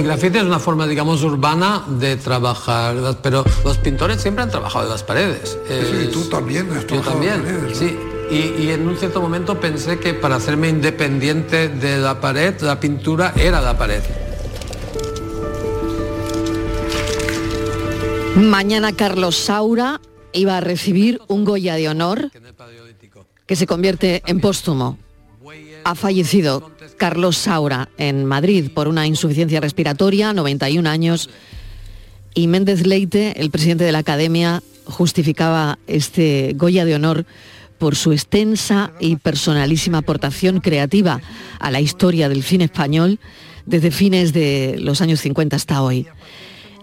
El grafite es una forma, digamos, urbana de trabajar, pero los pintores siempre han trabajado en las paredes. Sí, tú también has Yo también, paredes, ¿no? sí. Y, y en un cierto momento pensé que para hacerme independiente de la pared, la pintura era la pared. Mañana Carlos Saura iba a recibir un Goya de honor que se convierte en póstumo. Ha fallecido Carlos Saura en Madrid por una insuficiencia respiratoria, 91 años, y Méndez Leite, el presidente de la Academia, justificaba este Goya de honor por su extensa y personalísima aportación creativa a la historia del cine español desde fines de los años 50 hasta hoy.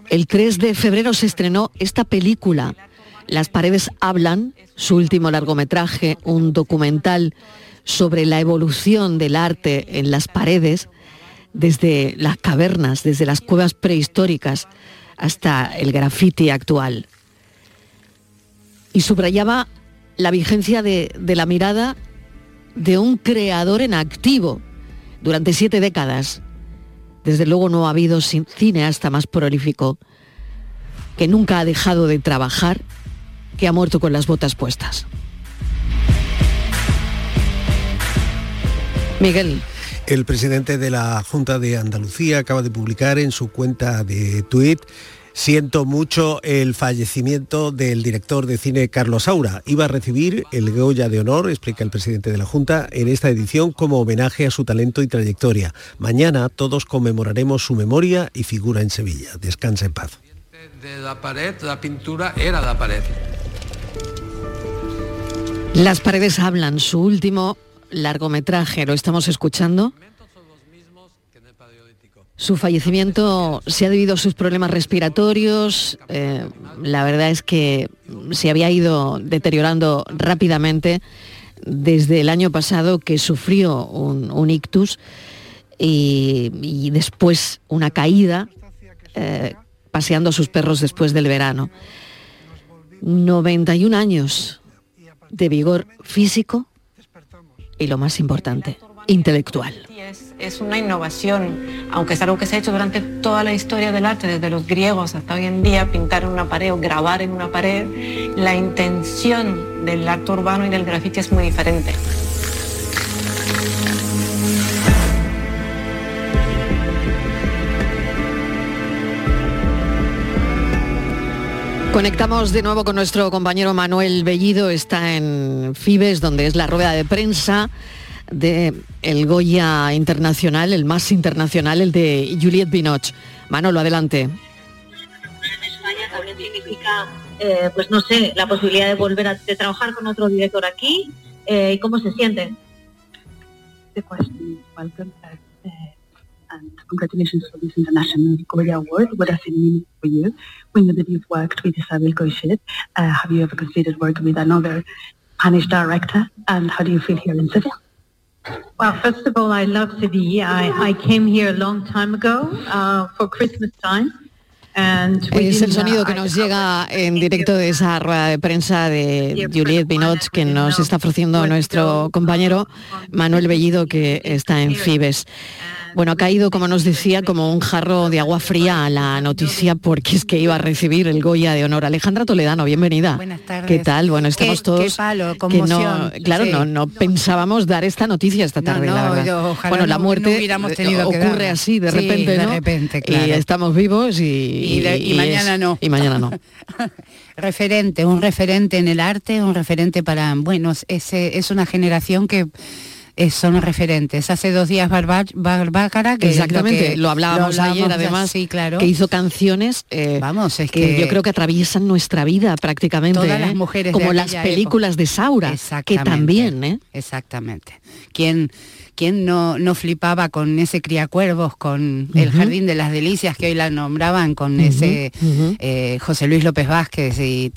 El 3 de febrero se estrenó esta película, Las paredes hablan, su último largometraje, un documental sobre la evolución del arte en las paredes, desde las cavernas, desde las cuevas prehistóricas hasta el graffiti actual. Y subrayaba la vigencia de, de la mirada de un creador en activo durante siete décadas. Desde luego no ha habido cineasta más prolífico que nunca ha dejado de trabajar, que ha muerto con las botas puestas. Miguel. El presidente de la Junta de Andalucía acaba de publicar en su cuenta de tuit Siento mucho el fallecimiento del director de cine Carlos Saura. Iba a recibir el Goya de Honor, explica el presidente de la Junta, en esta edición como homenaje a su talento y trayectoria. Mañana todos conmemoraremos su memoria y figura en Sevilla. Descansa en paz. De la pared, la pintura era la pared. Las paredes hablan, su último largometraje, lo estamos escuchando. Su fallecimiento se ha debido a sus problemas respiratorios. eh, la verdad es que se había ido deteriorando rápidamente desde el año pasado que sufrió un, ictus y, y después una caída eh, paseando a sus perros después del verano. 91 años de vigor físico y lo más importante, intelectual. Es, una innovación, aunque es algo que se ha hecho durante toda la historia del arte, desde los griegos hasta hoy en día, pintar en una pared o grabar en una pared, la intención del arte urbano y del grafiti es muy diferente. Conectamos de nuevo con nuestro compañero Manuel Bellido, está en Fibes, donde es la rueda de prensa de el Goya Internacional, el más internacional, el de Juliette Binoche. Manolo, adelante. España también significa, eh, pues no sé, la posibilidad de volver a de trabajar con otro director aquí. eh, ¿Y cómo se siente? the and congratulations for this International Goya Award. What does it mean for you? We know that you've worked with Isabel Coixet. Uh, have you ever considered working with another Spanish director? And how do you feel here in Seville? Well, first of all, I love Sevilla. I, I came here a long time ago uh, for Christmas time. And we Es el uh, sonido que nos llega en directo de esa rueda de prensa de Juliette Binoche que nos está ofreciendo nuestro compañero Manuel Bellido que está en Fibes. Bueno, ha caído, como nos decía, como un jarro de agua fría a la noticia porque es que iba a recibir el Goya de honor. Alejandra Toledano, bienvenida. Buenas tardes. ¿Qué tal? Bueno, estamos Qué- todos qué palo, que no, claro, sí. no, no pensábamos dar esta noticia esta tarde, no, la verdad. yo- ojalá bueno, la muerte eh, ocurre así de Sí, repente, de ¿no? repente, Y claro. estamos vivos y, Y de- y mañana no. Y mañana no. referente, un referente en el arte, un referente para, bueno, es, es una generación que eh, son referentes. Hace dos días Barbácara, que Exactamente, que- lo hablábamos ayer ya, además, sí, claro. que hizo canciones eh, Vamos, es que, que- yo creo que atraviesan nuestra vida prácticamente, Todas las ¿eh? mujeres de como las películas de Saura, que Exactamente. también, ¿eh? Exactamente. ¿Quién, ¿quién no, no flipaba con ese criacuervos, con el Jardín de las Delicias que hoy la nombraban, con ese eh, José Luis López Vázquez y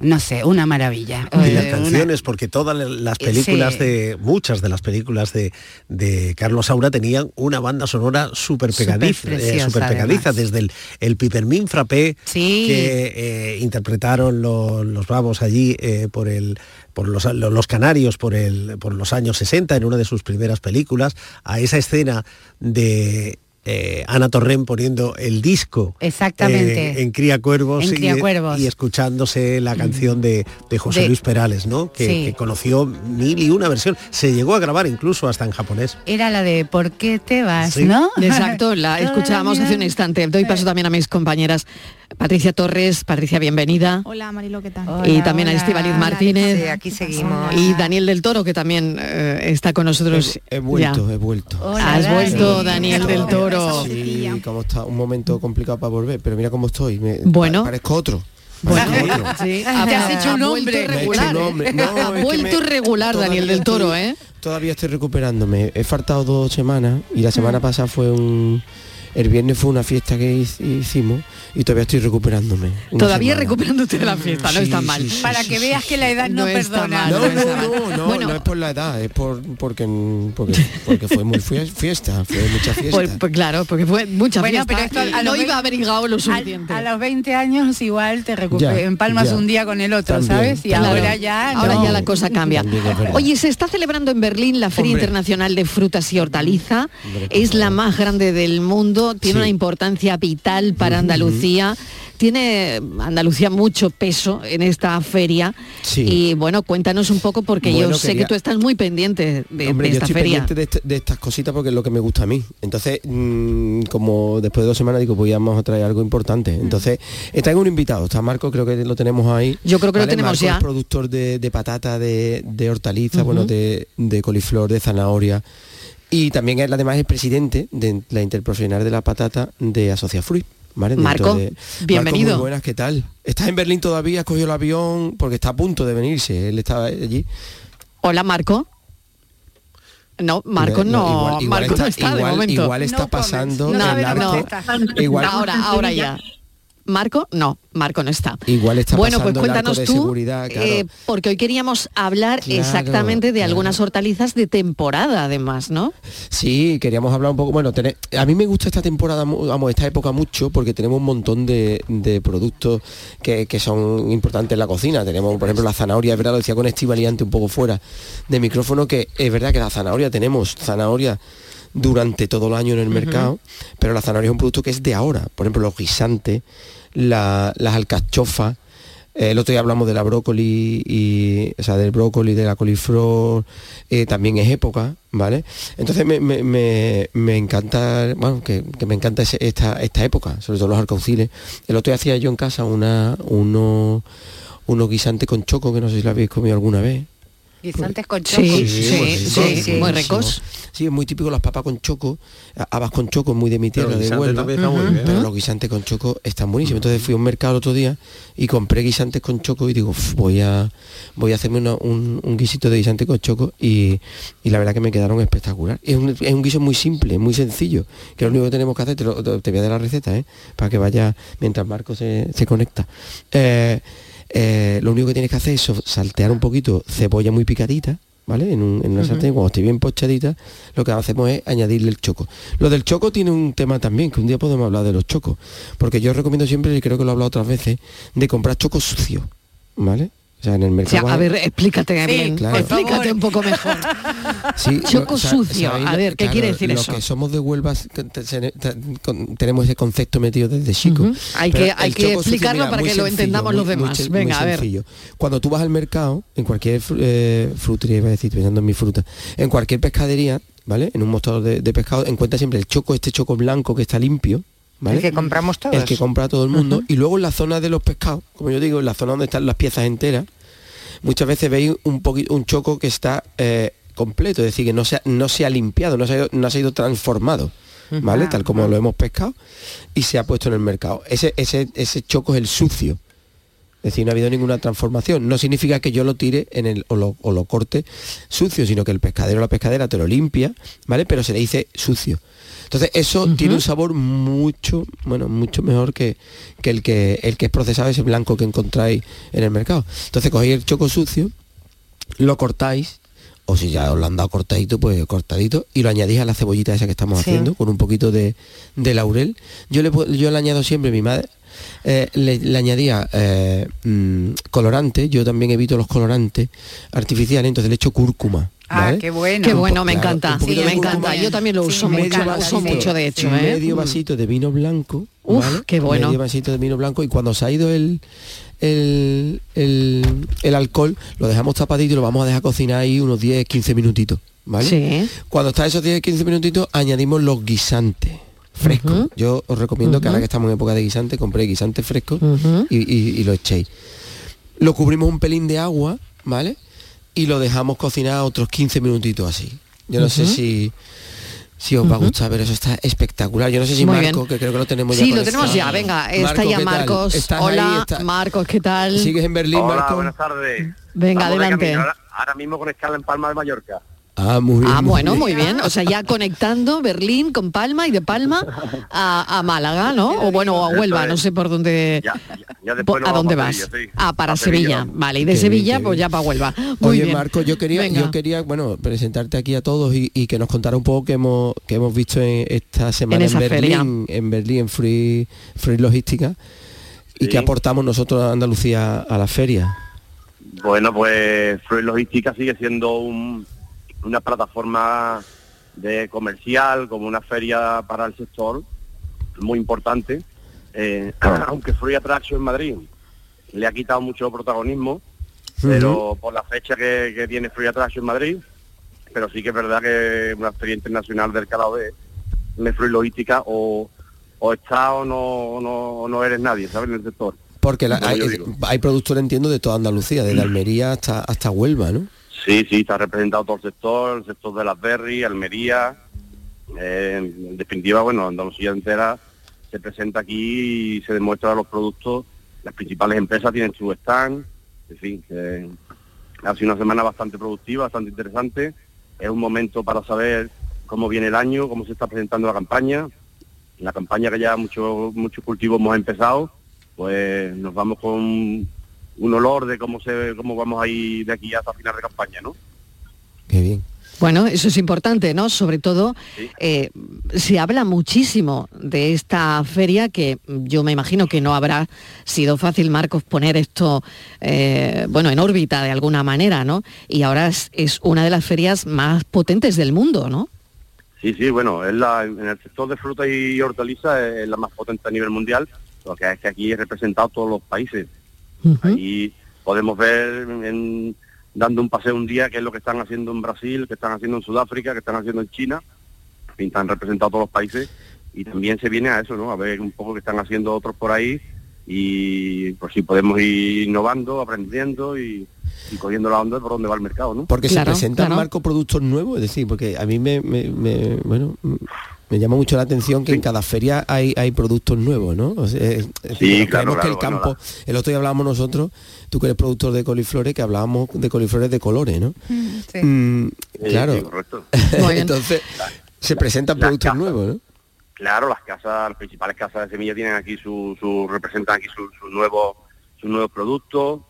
no sé, una maravilla. Y las canciones, porque todas las películas de, muchas de las películas de, de Carlos Saura tenían una banda sonora súper pegadiza, super pegadiza desde el, el Pipermin Frappé que interpretaron los, los Vamos allí por el por los, los, canarios por, el, por los años 60 en una de sus primeras películas, a esa escena de eh, Ana Torren poniendo el disco Exactamente. Eh, en Cría Cuervos, y, escuchándose la canción de, José Luis Perales, ¿no? Que, conoció mil y una versión. Se llegó a grabar incluso hasta en japonés. Era la de ¿Por qué te vas? ¿no? Exacto, la escuchábamos hace un instante. Doy paso también a mis compañeras. Patricia Torres, Patricia, bienvenida. Hola Marilo, ¿qué tal? y también a Estivaliz Martínez. aquí seguimos. Y Daniel del Toro, que también eh, está con nosotros. He, vuelto, he vuelto. Has vuelto, Daniel del Toro. Sí, cómo está, un momento complicado para volver, pero mira cómo estoy, me, bueno. parezco otro. Bueno, sí. Te has hecho un hombre regular. ha vuelto regular Daniel del Toro, ¿eh? Todavía estoy recuperándome. He faltado dos semanas y la semana pasada fue un el viernes fue una fiesta que hicimos y todavía estoy recuperándome. Todavía recuperándote de la fiesta, no está mal. Para que veas que la edad no, perdona. no, no, no, no, es por la edad, es por porque porque, fue muy fiesta, fue mucha fiesta. Pues, pues, claro, porque fue mucha fiesta. Pero esto, a no iba a haber llegado lo suficiente. A, los 20 años igual te recuperas, empalmas un día con el otro, ¿sabes? Y ahora ya ahora ya la cosa cambia. Oye, se está celebrando en Berlín la Feria Internacional de Frutas y Hortaliza. es la más grande del mundo tiene una importancia vital para Andalucía. Tiene Andalucía mucho peso en esta feria y bueno, cuéntanos un poco porque yo sé que tú estás muy pendiente de, Hombre, esta yo estoy feria. Pendiente de, estas cositas porque es lo que me gusta a mí. Entonces, mm, como después de dos semanas digo, pues ya vamos a traer algo importante. Entonces, está en un invitado, está Marco, creo que lo tenemos ahí. Yo creo que lo tenemos ya. Es productor de, patata, de, hortaliza, bueno, de, de coliflor, de zanahoria y también es además el presidente de la interprofesional de la patata de Asocia Fruit. Marco, bienvenido. muy buenas, ¿qué tal? ¿Estás en Berlín todavía? ¿Has cogido el avión? Porque está a punto de venirse, él estaba allí. Hola, Marco. No, Marco no, Marco está, no está igual, de momento. Igual está pasando igual, ahora, ahora ya. Marco, no, Marco no está. Igual está bueno, pues cuéntanos de tú, eh, porque hoy queríamos hablar exactamente de algunas hortalizas de temporada, además, ¿no? Sí, queríamos hablar un poco. Bueno, a mí me gusta esta temporada, vamos, esta época mucho, porque tenemos un montón de, productos que, son importantes en la cocina. Tenemos, por ejemplo, la zanahoria, es verdad, lo decía con Estivaliante un poco fuera de micrófono, que es verdad que la zanahoria tenemos zanahoria durante todo el año en el mercado, pero la zanahoria es un producto que es de ahora. Por ejemplo, los guisantes, las alcachofas, eh, el otro día hablamos de la brócoli y o sea del brócoli de la coliflor eh, también es época vale entonces me, encanta bueno que, me encanta esta, esta época sobre todo los alcauciles el otro día hacía yo en casa una uno unos guisantes con choco que no sé si lo habéis comido alguna vez Guisantes con choco. Sí, sí, sí, muy ricos. Sí, es muy típico las papas con choco, habas con choco, muy de mi tierra, de Huelva. Pero los guisantes con choco están buenísimos. Entonces fui a un mercado el otro día y compré guisantes con choco y digo, voy a voy a hacerme un, guisito de guisante con choco y, la verdad que me quedaron espectacular. Es un, es un, guiso muy simple, muy sencillo, que lo único que tenemos que hacer, te, voy a dar la receta, ¿eh? para que vaya mientras Marco se, conecta. Eh, eh, lo único que tienes que hacer es saltear un poquito cebolla muy picadita, ¿vale? En, una sartén, cuando esté bien pochadita, lo que hacemos es añadirle el choco. Lo del choco tiene un tema también, que un día podemos hablar de los chocos, porque yo recomiendo siempre, y creo que lo he hablado otras veces, de comprar choco sucio, ¿vale? En el mercado. a ver, explícate bien, explícate un poco mejor. Choco sucio, a ver, ¿qué quiere decir eso? Lo que somos de Huelva tenemos ese concepto metido desde chico. Hay que, hay que explicarlo para que lo entendamos los demás. Venga, a ver. Cuando tú vas al mercado, en cualquier eh, frutería, iba a decir, pensando en mi fruta, en cualquier pescadería, ¿vale? En un mostrador de, pescado, encuentras siempre el choco, este choco blanco que está limpio, ¿Vale? El que compramos todos. El que compra todo el mundo. Y luego en la zona de los pescados, como yo digo, en la zona donde están las piezas enteras, muchas veces veis un, un choco que está eh, completo, es decir, que no se ha, no se ha limpiado, no se ha ido, no se ha ido transformado. ¿Vale? Tal como lo hemos pescado y se ha puesto en el mercado. Ese, ese, ese choco es el sucio. Es decir, no ha habido ninguna transformación. No significa que yo lo tire en el, o, lo, o lo corte sucio, sino que el pescadero o la pescadera te lo limpia, ¿vale? Pero se le dice sucio. Entonces eso tiene un sabor mucho, bueno, mucho mejor que, que, el que el que es procesado, ese blanco que encontráis en el mercado. Entonces cogéis el choco sucio, lo cortáis, o si ya os lo han dado cortadito, pues cortadito, y lo añadís a la cebollita esa que estamos Sí. haciendo, con un poquito de, de laurel. Yo le, yo le añado siempre, mi madre, eh, le, le añadía eh, mm, colorante, yo también evito los colorantes artificiales, entonces le echo cúrcuma. Ah, ¿vale? qué bueno. Qué bueno, me encanta, poquito me encanta. Yo también lo uso Medio mucho, lo uso vasito, mucho de hecho, ¿eh? Medio vasito de vino blanco. Uf, ¿vale? qué bueno. Medio vasito de vino blanco y cuando se ha ido el, el, el, el alcohol, lo dejamos tapadito y lo vamos a dejar cocinar ahí unos 10, 15 minutitos. ¿vale? Sí. Cuando está esos 10, 15 minutitos, añadimos los guisantes frescos. Yo os recomiendo que ahora que estamos en época de guisante, compré guisantes frescos Ujú. y, y- y lo echéis. Lo cubrimos un pelín de agua, ¿vale? Y lo dejamos cocinar otros 15 minutitos así. Yo no sé si si os va a gustar, pero eso está espectacular. Yo no sé si Muy Marco, bien. que creo que lo tenemos ya Sí, lo tenemos ya, venga, está Marco, ya. Marcos. ¿Estás Hola, ahí? ¿Estás- Marcos, ¿qué tal? ¿Sigues en Berlín, Hola, Marco? buenas tardes. Venga, Vamos adelante. Ahora, ahora mismo con escala en Palma de Mallorca. Ah, muy bien. Ah, bueno, bien. muy bien. O sea, ya conectando Berlín con Palma y de Palma a, a Málaga, ¿no? O bueno, o a Huelva, no sé por dónde. Ya, ¿A dónde a vas? Sevilla, sí. Ah, para A Sevilla. Vale, y de Qué Sevilla, pues ya para Huelva. Muy Oye, bien. Marco, yo quería, Venga. yo quería, bueno, presentarte aquí a todos y, y que nos contara un poco que hemos, que hemos visto en esta semana en, Berlín, en Berlín, en Free, Free Logística, y Sí. que aportamos nosotros a Andalucía a la feria. Bueno, pues Freud Logística sigue siendo un- una plataforma de comercial, como una feria para el sector, muy importante. Eh, aunque Free Attraction en Madrid le ha quitado mucho protagonismo, pero por la fecha que, que tiene Free Attraction en Madrid, pero sí que es verdad que una feria internacional del calado de, de Free Logística o, o está o no, no, no eres nadie, ¿sabes? En el sector. Porque la- hay, digo. hay productores, entiendo, de toda Andalucía, desde Almería hasta, hasta Huelva, ¿no? Sí, sí, está representado todo el sector, el sector de las berries, Almería. eh, en definitiva, bueno, Andalucía entera se presenta aquí y se demuestra los productos. Las principales empresas tienen su stand. En fin, que ha sido una semana bastante productiva, bastante interesante. Es un momento para saber cómo viene el año, cómo se está presentando la campaña. La campaña que ya muchos muchos cultivos hemos empezado, pues nos vamos con un olor de cómo se cómo vamos a ir de aquí hasta final de campaña, ¿no? Qué bien. Bueno, eso es importante, ¿no? Sobre todo, eh, se habla muchísimo de esta feria que yo me imagino que no habrá sido fácil, Marcos, poner esto, eh, bueno, en órbita de alguna manera, ¿no? Y ahora es, es una de las ferias más potentes del mundo, ¿no? Sí, sí, bueno, es la, en el sector de fruta y hortalizas es la más potente a nivel mundial, lo que es que aquí es representado todos los países. Ahí podemos ver en- dando un paseo un día qué es lo que están haciendo en Brasil, qué están haciendo en Sudáfrica, qué están haciendo en China, están representados todos los países. Y también se viene a eso, ¿no? A ver un poco qué están haciendo otros por ahí. Y por si podemos ir innovando, aprendiendo y, y cogiendo la onda de por dónde va el mercado, ¿no? Porque se presentan Marco productos nuevos, es decir, porque a mí me, me- me- bueno, mm, me llama mucho la atención que en cada feria hay, hay productos nuevos, ¿no? O sea, es- es decir, Sí, nos claro, creemos que el claro, campo, el otro día hablábamos nosotros, tú que eres productor de coliflores, que hablábamos de coliflores de colores, ¿no? Mm, claro. sí, correcto. Entonces, se presentan productos nuevos, ¿no? Claro, las casas, las principales casas de semilla tienen aquí su, su representan aquí sus su nuevos sus nuevos productos.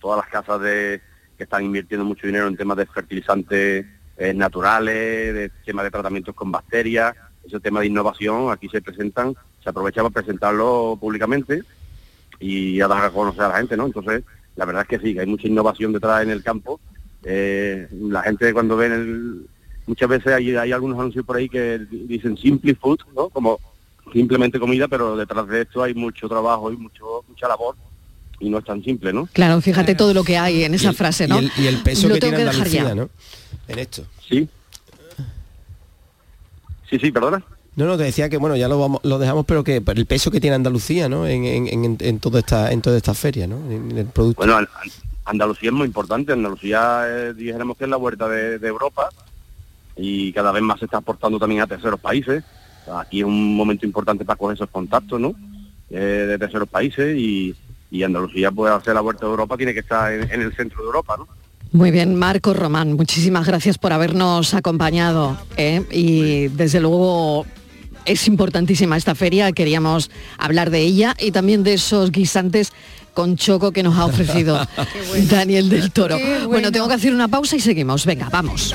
Todas las casas de que están invirtiendo mucho dinero en temas de fertilizantes eh, naturales, de temas de tratamientos con bacterias, ese tema de innovación, aquí se presentan, se aprovecha para presentarlo públicamente y a dar a conocer a la gente, ¿no? Entonces, la verdad es que sí, que hay mucha innovación detrás en el campo. Eh, la gente cuando ven el, muchas veces hay, hay algunos anuncios por ahí que dicen simply food, ¿no? Como simplemente comida, pero detrás de esto hay mucho trabajo y mucho mucha labor y no es tan simple, ¿no? Claro, fíjate todo lo que hay en esa frase, ¿no? Y el, y el peso Lo que tengo tiene dejar Andalucía, ya. ¿no? En esto. Sí. Sí, sí, perdona. No, no, te decía que bueno, ya lo vamos, lo dejamos, pero que el peso que tiene Andalucía, ¿no? En, en, en, en toda esta, en toda esta feria, ¿no? En el producto. Bueno, An- An- Andalucía es muy importante. Andalucía, eh, dijéramos que es la huerta de, de Europa y cada vez más se está aportando también a terceros países. Aquí es un momento importante para coger esos contactos, ¿no? Eh, de terceros países y, y Andalucía puede hacer la vuelta de Europa, tiene que estar en, en el centro de Europa, ¿no? Muy bien, Marco Román, muchísimas gracias por habernos acompañado ¿eh? y desde luego es importantísima esta feria, queríamos hablar de ella y también de esos guisantes con choco que nos ha ofrecido Daniel del Toro. Bueno. tengo que hacer una pausa y seguimos. Venga, vamos.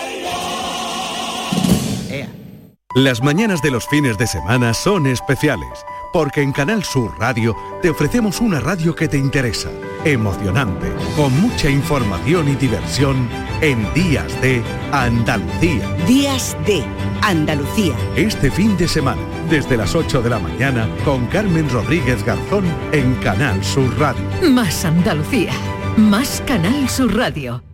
Las mañanas de los fines de semana son especiales, porque en Canal Sur Radio te ofrecemos una radio que te interesa, emocionante, con mucha información y diversión en Días de Andalucía. Días de Andalucía. Este fin de semana, desde las 8 de la mañana, con Carmen Rodríguez Garzón en Canal Sur Radio. Más Andalucía. Más Canal Sur Radio.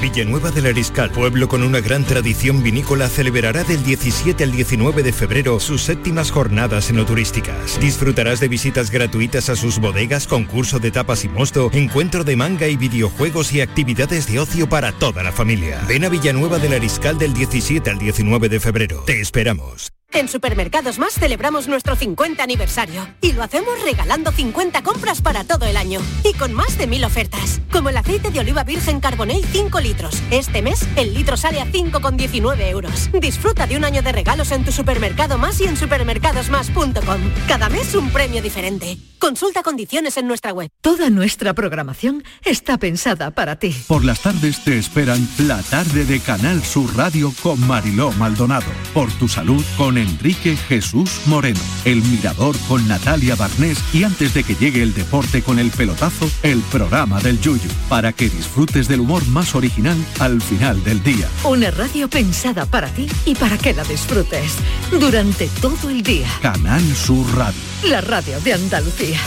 Villanueva del Ariscal, pueblo con una gran tradición vinícola, celebrará del 17 al 19 de febrero sus séptimas jornadas enoturísticas. Disfrutarás de visitas gratuitas a sus bodegas, concurso de tapas y mosto, encuentro de manga y videojuegos y actividades de ocio para toda la familia. Ven a Villanueva del Ariscal del 17 al 19 de febrero. Te esperamos. En Supermercados Más celebramos nuestro 50 aniversario y lo hacemos regalando 50 compras para todo el año y con más de mil ofertas, como el aceite de oliva virgen Carbonell 5 litros. Este mes el litro sale a 5,19 euros. Disfruta de un año de regalos en tu supermercado más y en supermercadosmás.com. Cada mes un premio diferente. Consulta condiciones en nuestra web. Toda nuestra programación está pensada para ti. Por las tardes te esperan la tarde de Canal Sur Radio con Mariló Maldonado. Por tu salud con Enrique Jesús Moreno. El Mirador con Natalia Barnés y antes de que llegue el deporte con el pelotazo, el programa del Yuyu. Para que disfrutes del humor más original al final del día. Una radio pensada para ti y para que la disfrutes durante todo el día. Canal Sur Radio. La radio de Andalucía.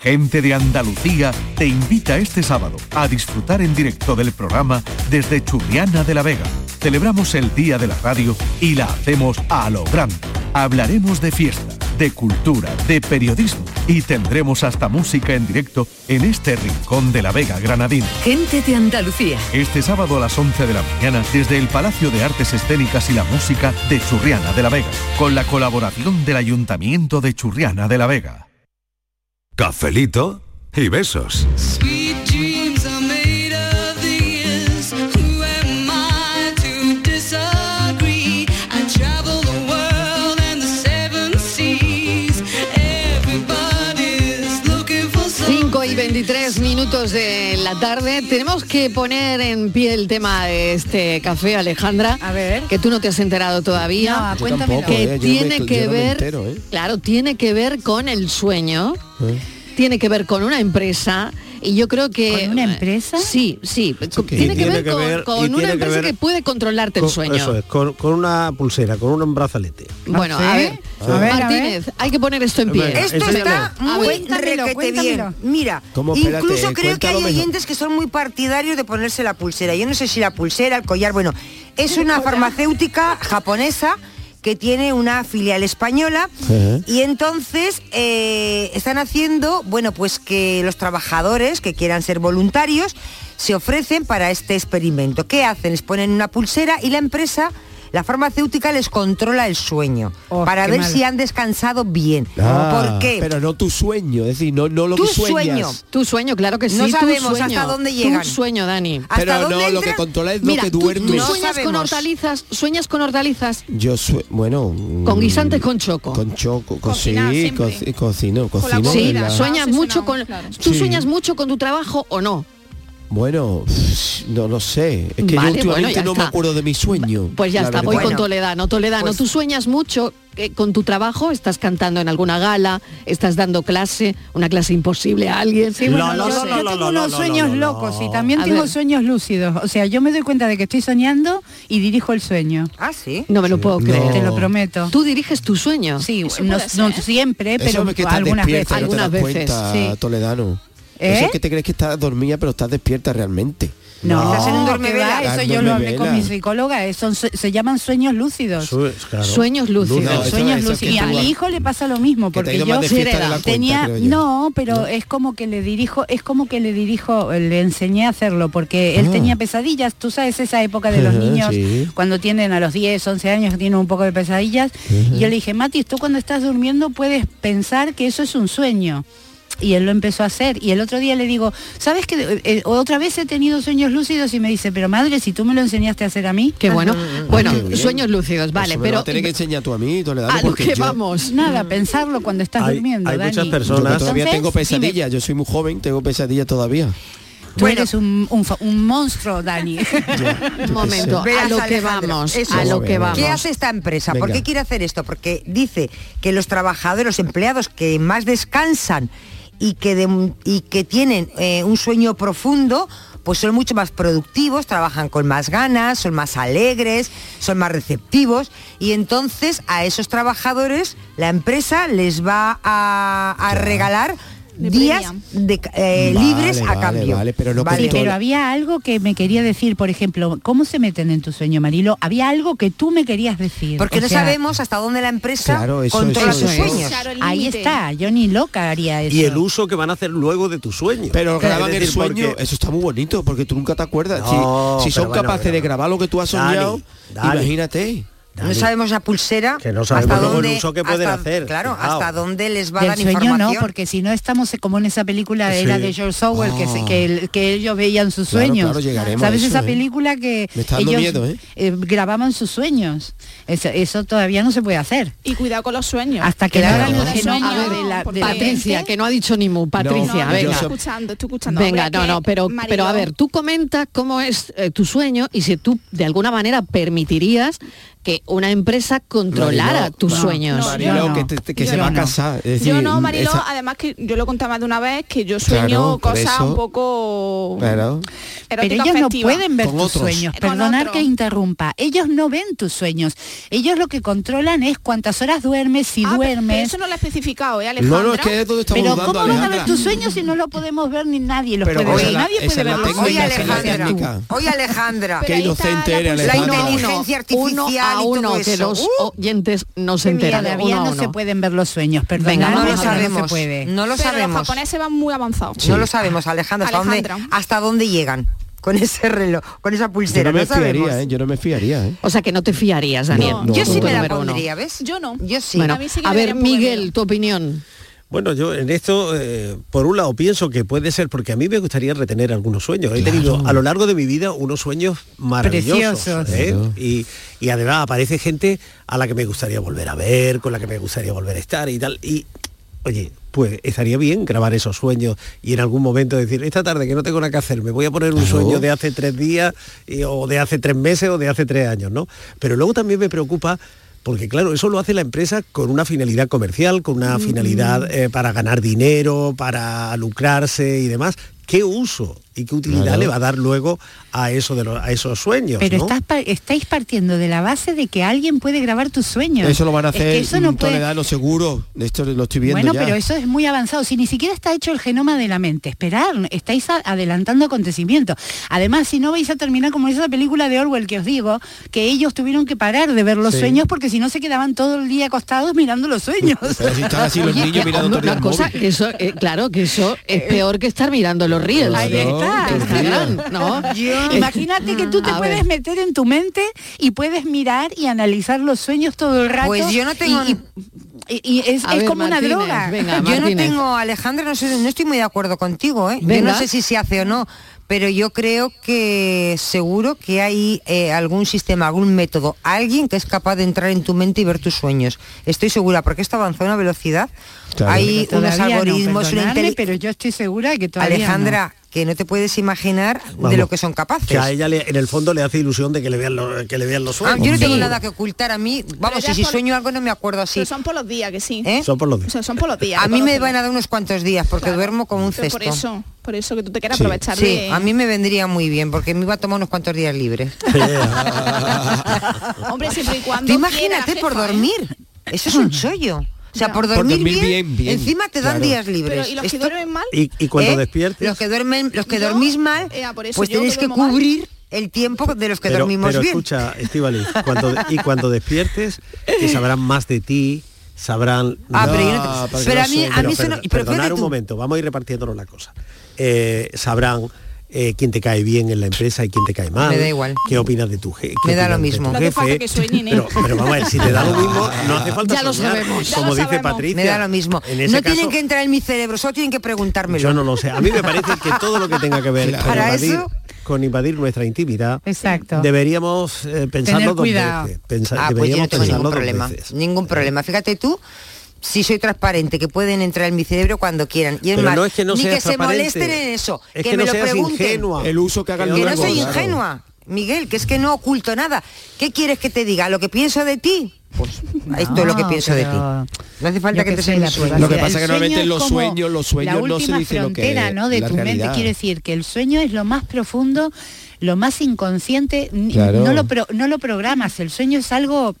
Gente de Andalucía te invita este sábado a disfrutar en directo del programa desde Churriana de la Vega. Celebramos el Día de la Radio y la hacemos a lo grande. Hablaremos de fiesta, de cultura, de periodismo y tendremos hasta música en directo en este rincón de la Vega Granadina. Gente de Andalucía. Este sábado a las 11 de la mañana desde el Palacio de Artes Escénicas y la Música de Churriana de la Vega, con la colaboración del Ayuntamiento de Churriana de la Vega. Cafelito y besos. Sweet minutos de la tarde. Tenemos que poner en pie el tema de este café, Alejandra. A ver. Que tú no te has enterado todavía. Yo cuéntamelo. tampoco, que eh, yo tiene me- que no ver. entero, eh. Claro, tiene que ver con el sueño. ¿Eh? Tiene que ver con una empresa. Y yo creo que... ¿Con una empresa? Sí, sí. Tiene, que, ver con, una que empresa ver que puede controlarte el sueño. Eso es, con, con una pulsera, con un brazalete. Bueno, a ver, A ver, a Martínez, hay que poner esto en pie. Esto está muy Cuéntamelo, bien. Mira, ¿Cómo? Espérate, incluso creo que hay oyentes que son muy partidarios de ponerse la pulsera. Yo no sé si la pulsera, el collar, bueno, es una farmacéutica japonesa que tiene una filial española y entonces eh, están haciendo, bueno, pues que los trabajadores que quieran ser voluntarios se ofrecen para este experimento. ¿Qué hacen? Les ponen una pulsera y la empresa, la farmacéutica les controla el sueño para qué ver mal. si han descansado bien. Ah, ¿Por qué? Pero no tu sueño, es decir, no, no lo Tu que sueñas. sueño. Tu sueño, claro que sí. No sabemos sueño, hasta dónde llegan. Tu sueño, Dani. Pero no, lo que controla es lo Mira, que tú- duermes. Tú, No sueñas con hortalizas, sueñas con hortalizas, Yo sue- bueno. con mm, guisantes con choco. Con choco, co- sí, Cocinar co- cocino, cocino. Sí, la- sueñas mucho con. ¿Tú Sí. sueñas mucho con tu trabajo o no? Bueno, no lo sé. Es que Vale, yo últimamente bueno, no me acuerdo de mi sueño. Pues ya está, verdad. voy con Toledano. Toledano, pues- tú sueñas mucho eh, con tu trabajo, estás cantando en alguna gala, estás dando clase, una clase imposible a alguien. Sí, bueno, yo, yo tengo unos sueños locos y también A tengo ver. sueños lúcidos. O sea, yo me doy cuenta de que estoy soñando y dirijo el sueño. Ah, sí. No me lo puedo creer. Te lo prometo. Tú diriges tu sueño. Sí, no, no siempre, Eso pero es que estás algunas veces. no algunas veces. Toledano. ¿Eh? Eso es que te crees que estás dormida, pero estás despierta realmente. No, Estás en un dormivela. eso yo lo hablé con mi psicóloga, eh, son se llaman sueños lúcidos. Sueños lúcidos. No, eso- sueños eso lúcidos. Y a mi hijo le pasa lo mismo, porque yo cuenta, tenía, yo. no, pero es como que le dirijo, es como que le dirijo, le enseñé a hacerlo, porque él Ah. tenía pesadillas, tú sabes esa época de los niños sí. cuando tienen a los 10, 11 años que tienen un poco de pesadillas, y yo le dije, Mati, tú cuando estás durmiendo puedes pensar que eso es un sueño. Y él lo empezó a hacer. Y el otro día le digo, ¿sabes que eh, eh, otra vez he tenido sueños lúcidos? Y me dice, pero madre, si tú me lo enseñaste a hacer a mí. Qué bueno. Bueno, Qué bien. sueños lúcidos, vale, Eso me lo pero tener que enseñar tú a mí, Toledano, a lo porque que yo- vamos. Nada, pensarlo cuando estás Hay- durmiendo. hay Dani. muchas yo personas- todavía Entonces, tengo pesadillas, yo soy muy joven, tengo pesadillas todavía. Tú eres un, un monstruo, Dani. Un momento, a lo que vamos, eso. a lo que vamos. ¿Qué hace esta empresa? ¿Por Venga. qué quiere hacer esto? Porque dice que los trabajadores, los empleados que más descansan y que, de- y que tienen eh, un sueño profundo, pues son mucho más productivos, trabajan con más ganas, son más alegres, son más receptivos y entonces a esos trabajadores la empresa les va a, a regalar días de, eh, Vale, libres a vale, cambio. vale, pero no Vale. Sí, pero había algo que me quería decir, por ejemplo, ¿cómo se meten en tu sueño, Marilo? Había algo que tú me querías decir. Porque o no sea, sabemos hasta dónde la empresa Claro, eso- controla eso sus sueños. Ahí está, yo ni loca haría eso. Y el uso que van a hacer luego de tu sueño. Pero graban el sueño, porque- eso está muy bonito, porque tú nunca te acuerdas. No, si si son bueno, capaces pero- de grabar lo que tú has soñado, imagínate. No sabemos la pulsera. Que no sabemos hasta luego el dónde, uso que pueden hasta- hacer. Claro, hasta dónde les va a dar sueño información. no, porque si no estamos como en esa película era de George Orwell que, se- Ah. que, el- que ellos veían sus Claro, sueños. claro, llegaremos a ¿Sabes eso, esa ¿eh? película que ellos miedo, ¿eh? eh, grababan sus sueños? Eso, eso todavía no se puede hacer. Y cuidado con los sueños. Hasta que Claro. Los genoma sueños, de la, de la Patricia, que no ha dicho ni mu. Patricia, No, venga. Estoy escuchando, estoy escuchando. Venga, no, que no, pero, pero a ver, tú comenta cómo es eh, tu sueño y si tú de alguna manera permitirías que una empresa controlara Mariló, tus no, sueños. no, Mariló, yo no. que, te- que se va a casar. Es yo decir, no, Mariló, esa- además que yo lo he contado más de una vez, que yo sueño Claro, cosas eso- un poco Claro. Pero ellos no pueden ver Con tus otros. sueños. Con Perdonar que interrumpa. Ellos no ven tus sueños. Ellos lo que controlan es cuántas horas duermes, si Ah, pero- pero duermes. eso no lo he especificado, ¿eh, Alejandra? No, no, es que es donde estamos Pero ¿cómo van a ver tus sueños si no lo podemos ver ni nadie los Pero puede ver? la- nadie puede es la ver los técnica, Hoy la Alejandra, hoy Alejandra. Qué está inocente la eres, La Alejandra. inteligencia uno artificial a uno, que eso. los Uh, oyentes no se enteran. Todavía no se pueden ver los sueños, perdón. Venga, no lo a ver, sabemos. se puede. No lo Pero los sabemos. japoneses van muy avanzados. No lo sabemos, Alejandra. ¿Hasta dónde, hasta dónde llegan con ese reloj, con esa Yo pulsera? no me no sabemos. fiaría, ¿eh? Yo no me fiaría, ¿eh? O sea que no te fiarías, Daniel. No, no, Yo sí me la pondría, ¿ves? Yo no. Yo sí. Bueno, A mí sí que a ver, Miguel, tu opinión. Bueno, yo en esto, eh, por un lado, pienso que puede ser, porque a mí me gustaría retener algunos sueños. He tenido a lo largo de mi vida unos sueños maravillosos. Preciosos. ¿eh? Claro. Y, y además aparece gente a la que me gustaría volver a ver, con la que me gustaría volver a estar y tal. Y, oye, pues estaría bien grabar esos sueños y en algún momento decir, esta tarde que no tengo nada que hacer, me voy a poner un sueño de hace tres días, y- o de hace tres meses, o de hace tres años, ¿no? Pero luego también me preocupa porque claro, eso lo hace la empresa con una finalidad comercial, con una finalidad eh, para ganar dinero, para lucrarse y demás. ¿Qué uso y qué utilidad Claro. le va a dar luego a eso de los- a esos sueños? Pero ¿no? estás pa- estáis partiendo de la base de que alguien puede grabar tus sueños. Eso lo van a Es que hacer eso no puede- Toledano seguro. Esto lo estoy viendo Bueno, ya. pero eso es muy avanzado. Si ni siquiera está hecho el genoma de la mente, esperar, estáis adelantando acontecimientos. Además, si no vais a terminar como esa película de Orwell que os digo, que ellos tuvieron que parar de ver los Sí. sueños porque si no se quedaban todo el día acostados mirando los sueños. Pero si están así los Oye, niños que- mirando todo el día una el cosa, móvil. que eso, eh, claro, que eso es peor que estar mirando los. Ahí está. Instagram, ¿no? Imagínate que tú te A puedes ver. meter en tu mente y puedes mirar y analizar los sueños todo el rato. Pues yo no tengo- Y, y- y es, A es ver, como Martínez, una droga. venga, Yo no tengo, Alejandra, no, sé, no estoy muy de acuerdo contigo, ¿eh? Yo no sé si se hace o no, pero yo creo que seguro que hay eh, algún sistema, algún método, alguien que es capaz de entrar en tu mente y ver tus sueños. Estoy segura, porque esto avanza a una velocidad. Claro. Hay Pero unos no, algoritmos, una pero yo estoy segura que todavía Alejandra, que no te puedes imaginar de lo que son capaces. Que a ella le- en el fondo le hace ilusión de que le vean, lo- que le vean los Ah, sueños. yo no tengo nada que ocultar a mí. Vamos, si por- sueño algo no me acuerdo así. Pero son por los días, que sí. ¿Eh? Son por los días. O sea, son por los días. A mí me van a dar unos cuantos días porque duermo como un Pero cesto. por eso, por eso que tú te quieras Sí. aprovechar Sí, de... a mí me vendría muy bien porque me iba a tomar unos cuantos días libres. Hombre, siempre y cuando Tú quiera la imagínate por jefa, ¿eh? dormir. Eso es un chollo. O sea, por Por dormir, bien, bien, bien, encima te dan claro. días libres. Pero, ¿y los que duermen mal? Y, y cuando ¿Eh? despiertes... Los que duermen, los que dormís mal, Eh, ah, por eso pues tenéis que mal. cubrir el tiempo de los que pero, dormimos pero bien. escucha, Estivali, cuando, y cuando despiertes, que sabrán más de ti, sabrán... Ah, pero yo no te- pero a mí- a mí eso no- pero perdonar fíjate un momento, vamos a ir repartiéndonos la cosa. Eh, sabrán eh, quién te cae bien en la empresa y quién te cae mal. Me da igual. ¿Qué opinas de tu jefe? Me da lo mismo. No hace falta que sueñen, ¿eh? Pero, pero vamos a ver, si te da lo mismo, no hace falta Ya lo soñar, sabemos. Ya Como lo dice sabemos. Patricia. Me da lo mismo. En ese No caso, tienen que entrar en mi cerebro, solo tienen que preguntármelo. yo no lo sé. A mí me parece que todo lo que tenga que ver con invadir, eso- con invadir nuestra intimidad, Exacto. deberíamos eh, pensarlo Tener dos cuidado. veces. Pensa- Ah, pues yo deberíamos no tengo ningún problema. veces. Ningún problema. Fíjate tú, si soy transparente, que pueden entrar en mi cerebro cuando quieran. Y es más, no es que no ni que se molesten en eso, Es que, que me no lo pregunten. ingenua. El uso que haga Que luego, no soy claro. ingenua, Miguel, que es que no oculto nada. ¿Qué quieres que te diga? ¿Lo que pienso de ti? Pues esto es lo que pienso de ti. No hace falta que en mi la sueño. Lo que pasa es que normalmente los sueños- los sueños la no se última dice lo que frontera, ¿no? De la tu mente. Quiere decir que el sueño es lo más profundo, lo más inconsciente. Claro. No, lo pro- no lo programas. El sueño es algo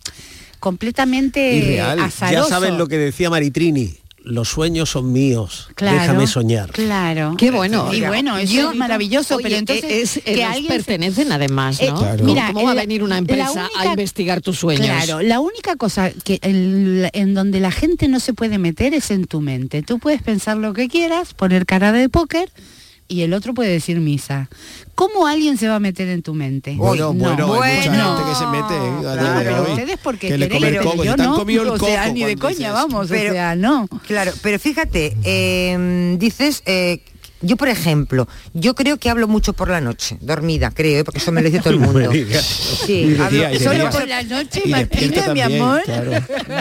completamente Irreal. Ya sabes lo que decía Maritrini. Los sueños son míos. Claro, Déjame soñar. Claro. Qué bueno. Y bueno, eso Yo- es maravilloso, Oye, pero entonces es, es- que alguien pertenecen además, ¿no? Eh, Claro. ¿Cómo- mira, ¿Cómo va a venir una empresa a investigar tus sueños? Claro, la única cosa que en, en donde la gente no se puede meter es en tu mente. Tú puedes pensar lo que quieras, poner cara de póker y el otro puede decir misa. ¿Cómo alguien se va a meter en tu mente? Bueno, No. bueno, hay mucha Bueno. gente que se mete ¿eh? Claro. hoy. Ustedes porque que le queréis, come el pero coco, yo no. comido el o sea, coco ni de coña, vamos, Pero- o sea, no. Claro, pero fíjate, eh, dices, eh, yo por ejemplo, yo creo que hablo mucho por la noche, dormida, creo, ¿eh? porque eso me lo dice todo el mundo. Sí, hablo- solo por- la noche, Martina, mi amor. claro.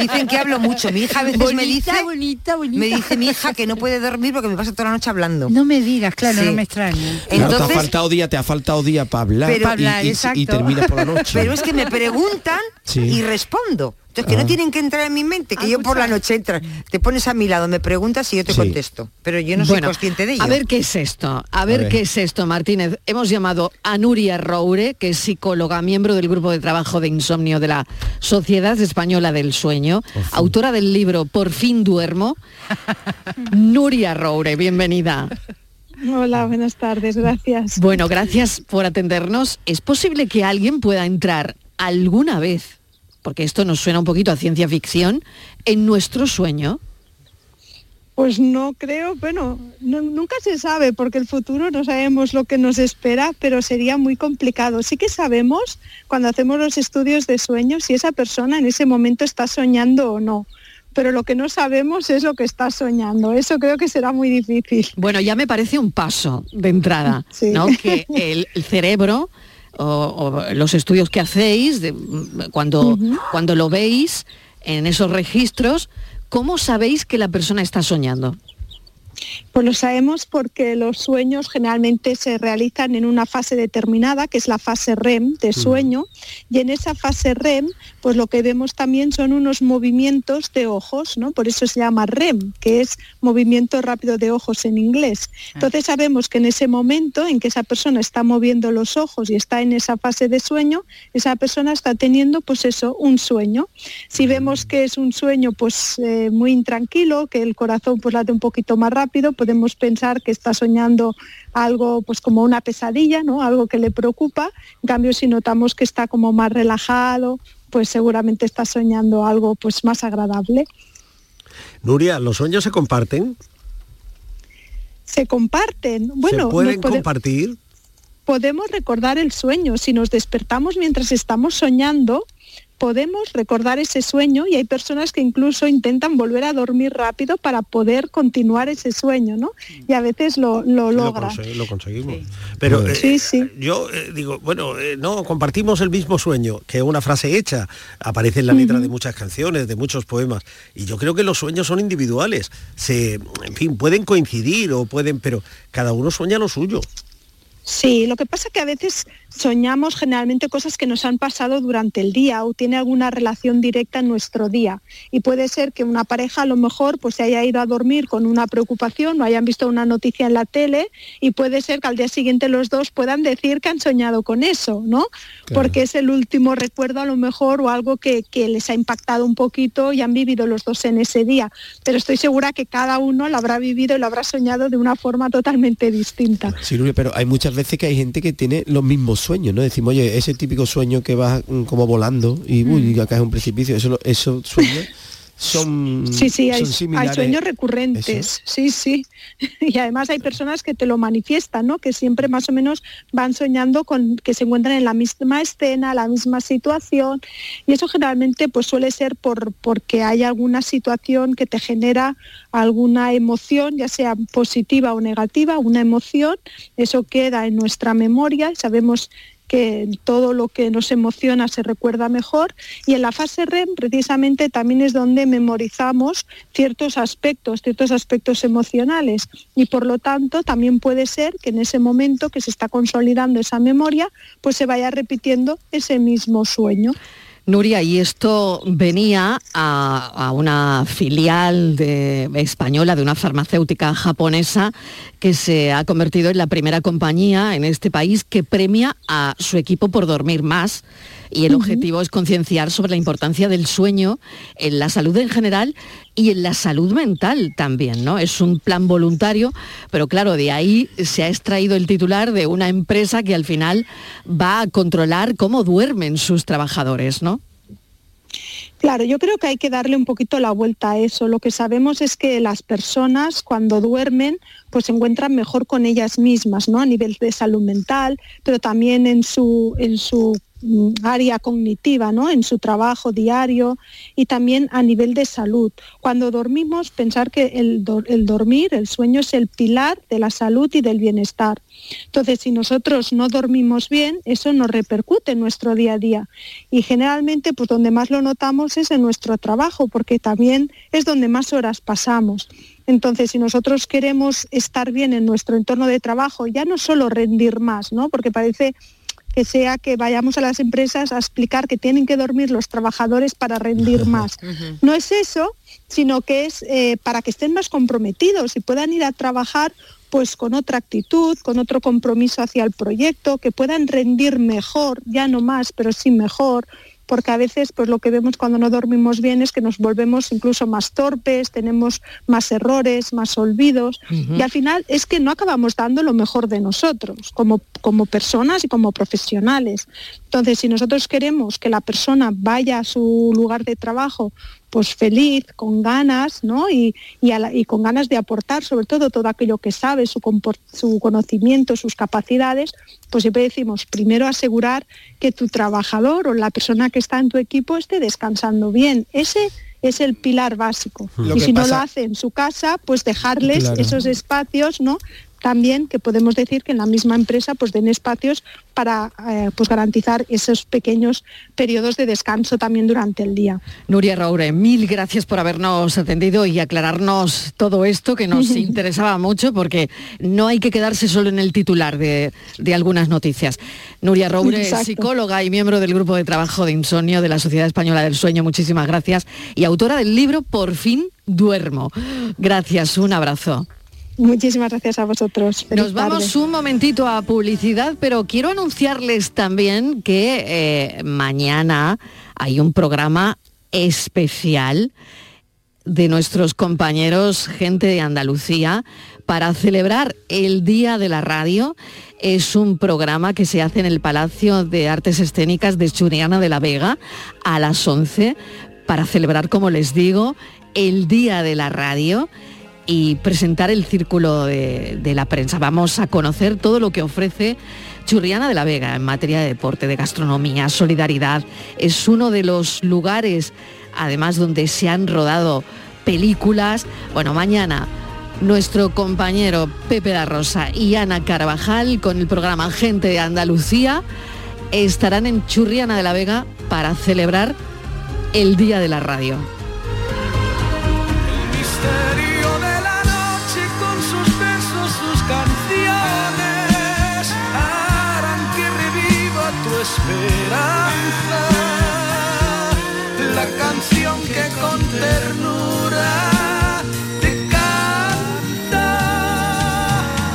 Dicen que hablo mucho. Mi hija a veces me dice, bonita, bonita. me dice mi hija que no puede dormir porque me pasa toda la noche hablando. No me digas, claro, Sí. no me extraña. Claro, te ha faltado día, te ha faltado día para hablar, Pero- y- Para hablar, y, terminas por la noche. pero es que me preguntan Sí. y respondo. Entonces, que Ah. no tienen que entrar en mi mente, que Ah, yo por la noche entras, te pones a mi lado, me preguntas y yo te Sí. contesto. Pero yo no soy Bueno, consciente de ello. A ver qué es esto, a ver, ver. qué es esto, Martínez. Hemos llamado a Nuria Roure, que es psicóloga, miembro del grupo de trabajo de insomnio de la Sociedad Española del Sueño, autora del libro Por fin duermo. Nuria Roure, bienvenida. Hola, buenas tardes, gracias. Bueno, gracias por atendernos. ¿Es posible que alguien pueda entrar alguna vez, porque esto nos suena un poquito a ciencia ficción, en nuestro sueño? Pues no creo, bueno, no- nunca se sabe porque el futuro no sabemos lo que nos espera, pero sería muy complicado. Sí que sabemos cuando hacemos los estudios de sueños si esa persona en ese momento está soñando o no. Pero lo que no sabemos es lo que está soñando. Eso creo que será muy difícil. Bueno, ya me parece un paso de entrada, Sí. ¿no? Que el, el cerebro o, o los estudios que hacéis, de- cuando, cuando lo veis en esos registros, ¿cómo sabéis que la persona está soñando? Pues lo sabemos porque los sueños generalmente se realizan en una fase determinada, que es la fase REM de sueño, y en esa fase REM, pues lo que vemos también son unos movimientos de ojos, ¿no? Por eso se llama REM, que es movimiento rápido de ojos en inglés. Entonces sabemos que en ese momento en que esa persona está moviendo los ojos y está en esa fase de sueño, esa persona está teniendo pues eso, un sueño. Si vemos que es un sueño pues eh, muy intranquilo, que el corazón pues late un poquito más rápido, podemos pensar que está soñando algo pues como una pesadilla, ¿no? Algo que le preocupa. En cambio, si notamos que está como más relajado, pues seguramente está soñando algo pues más agradable. Nuria, ¿los sueños se comparten? Se comparten. Bueno, ¿Se nos pueden pode- compartir? podemos recordar el sueño. Si nos despertamos mientras estamos soñando, podemos recordar ese sueño y hay personas que incluso intentan volver a dormir rápido para poder continuar ese sueño, ¿no? Y a veces lo, lo Lo, logran. lo conseguimos. Pero eh, Sí, sí. yo eh, digo, bueno, eh, no, compartimos el mismo sueño, que es una frase hecha, aparece en la letra de muchas canciones, de muchos poemas, y yo creo que los sueños son individuales, se, en fin, pueden coincidir o pueden, pero cada uno sueña lo suyo. Sí, lo que pasa que a veces soñamos generalmente cosas que nos han pasado durante el día o tiene alguna relación directa en nuestro día. Y puede ser que una pareja a lo mejor pues se haya ido a dormir con una preocupación o hayan visto una noticia en la tele y puede ser que al día siguiente los dos puedan decir que han soñado con eso, ¿no? Porque es el último recuerdo a lo mejor o algo que, que les ha impactado un poquito y han vivido los dos en ese día. Pero estoy segura que cada uno lo habrá vivido y lo habrá soñado de una forma totalmente distinta. Sí, pero hay muchas veces que hay gente que tiene los mismos sueños, ¿no? Decimos, oye, ese típico sueño que vas mm, como volando y uy, Mm. acá es un precipicio, eso, esos sueños son, Sí, sí, hay, son hay similares. sueños recurrentes, Eso. sí, sí. Y además hay personas que te lo manifiestan, ¿no? Que siempre más o menos van soñando con que se encuentran en la misma escena, la misma situación. Y eso generalmente pues suele ser por porque hay alguna situación que te genera alguna emoción, ya sea positiva o negativa, una emoción, eso queda en nuestra memoria y sabemos que todo lo que nos emociona se recuerda mejor y en la fase REM precisamente también es donde memorizamos ciertos aspectos, ciertos aspectos emocionales y por lo tanto también puede ser que en ese momento que se está consolidando esa memoria pues se vaya repitiendo ese mismo sueño. Nuria, y esto venía a, a una filial de, española de una farmacéutica japonesa que se ha convertido en la primera compañía en este país que premia a su equipo por dormir más. Y el objetivo es concienciar sobre la importancia del sueño en la salud en general y en la salud mental también, ¿no? Es un plan voluntario, pero claro, de ahí se ha extraído el titular de una empresa que al final va a controlar cómo duermen sus trabajadores, ¿no? Claro, yo creo que hay que darle un poquito la vuelta a eso. Lo que sabemos es que las personas cuando duermen pues se encuentran mejor con ellas mismas, ¿no? A nivel de salud mental, pero también en su, en su área cognitiva, ¿no? En su trabajo diario y también a nivel de salud. Cuando dormimos, pensar que el, el dormir, el sueño es el pilar de la salud y del bienestar. Entonces, si nosotros no dormimos bien, eso nos repercute en nuestro día a día. Y generalmente, pues donde más lo notamos es en nuestro trabajo, porque también es donde más horas pasamos. Entonces, si nosotros queremos estar bien en nuestro entorno de trabajo, ya no solo rendir más, ¿no? Porque parece que sea que vayamos a las empresas a explicar que tienen que dormir los trabajadores para rendir más. No es eso, sino que es eh, para que estén más comprometidos y puedan ir a trabajar pues con otra actitud, con otro compromiso hacia el proyecto, que puedan rendir mejor, ya no más, pero sí mejor, porque a veces pues lo que vemos cuando no dormimos bien es que nos volvemos incluso más torpes, tenemos más errores, más olvidos y al final es que no acabamos dando lo mejor de nosotros como, como personas y como profesionales. Entonces, si nosotros queremos que la persona vaya a su lugar de trabajo pues feliz, con ganas, ¿no? Y, y, a la- y con ganas de aportar sobre todo todo aquello que sabe, su, su conocimiento, sus capacidades, pues siempre decimos, primero asegurar que tu trabajador o la persona que está en tu equipo esté descansando bien. Ese es el pilar básico. Lo y si no lo hace en su casa, pues dejarles Claro. esos espacios, ¿no? También que podemos decir que en la misma empresa pues den espacios para eh, pues garantizar esos pequeños periodos de descanso también durante el día. Nuria Raure, mil gracias por habernos atendido y aclararnos todo esto que nos interesaba mucho porque no hay que quedarse solo en el titular de, de algunas noticias. Nuria Raure, Exacto. psicóloga y miembro del grupo de trabajo de insomnio de la Sociedad Española del Sueño, muchísimas gracias. Y autora del libro Por fin duermo. Gracias, un abrazo. Muchísimas gracias a vosotros. Feliz Nos vamos tarde. un momentito a publicidad, pero quiero anunciarles también que eh, mañana hay un programa especial de nuestros compañeros, gente de Andalucía, para celebrar el Día de la Radio. Es un programa que se hace en el Palacio de Artes Escénicas de Churiana de la Vega a las 11 para celebrar, como les digo, el Día de la Radio y presentar el círculo de, la prensa. Vamos a conocer todo lo que ofrece Churriana de la Vega en materia de deporte, de gastronomía, solidaridad. Es uno de los lugares, además, donde se han rodado películas. Bueno, mañana nuestro compañero Pepe da Rosa y Ana Carvajal con el programa Gente de Andalucía estarán en Churriana de la Vega para celebrar el Día de la Radio. Esperanza. La canción que con ternura te canta.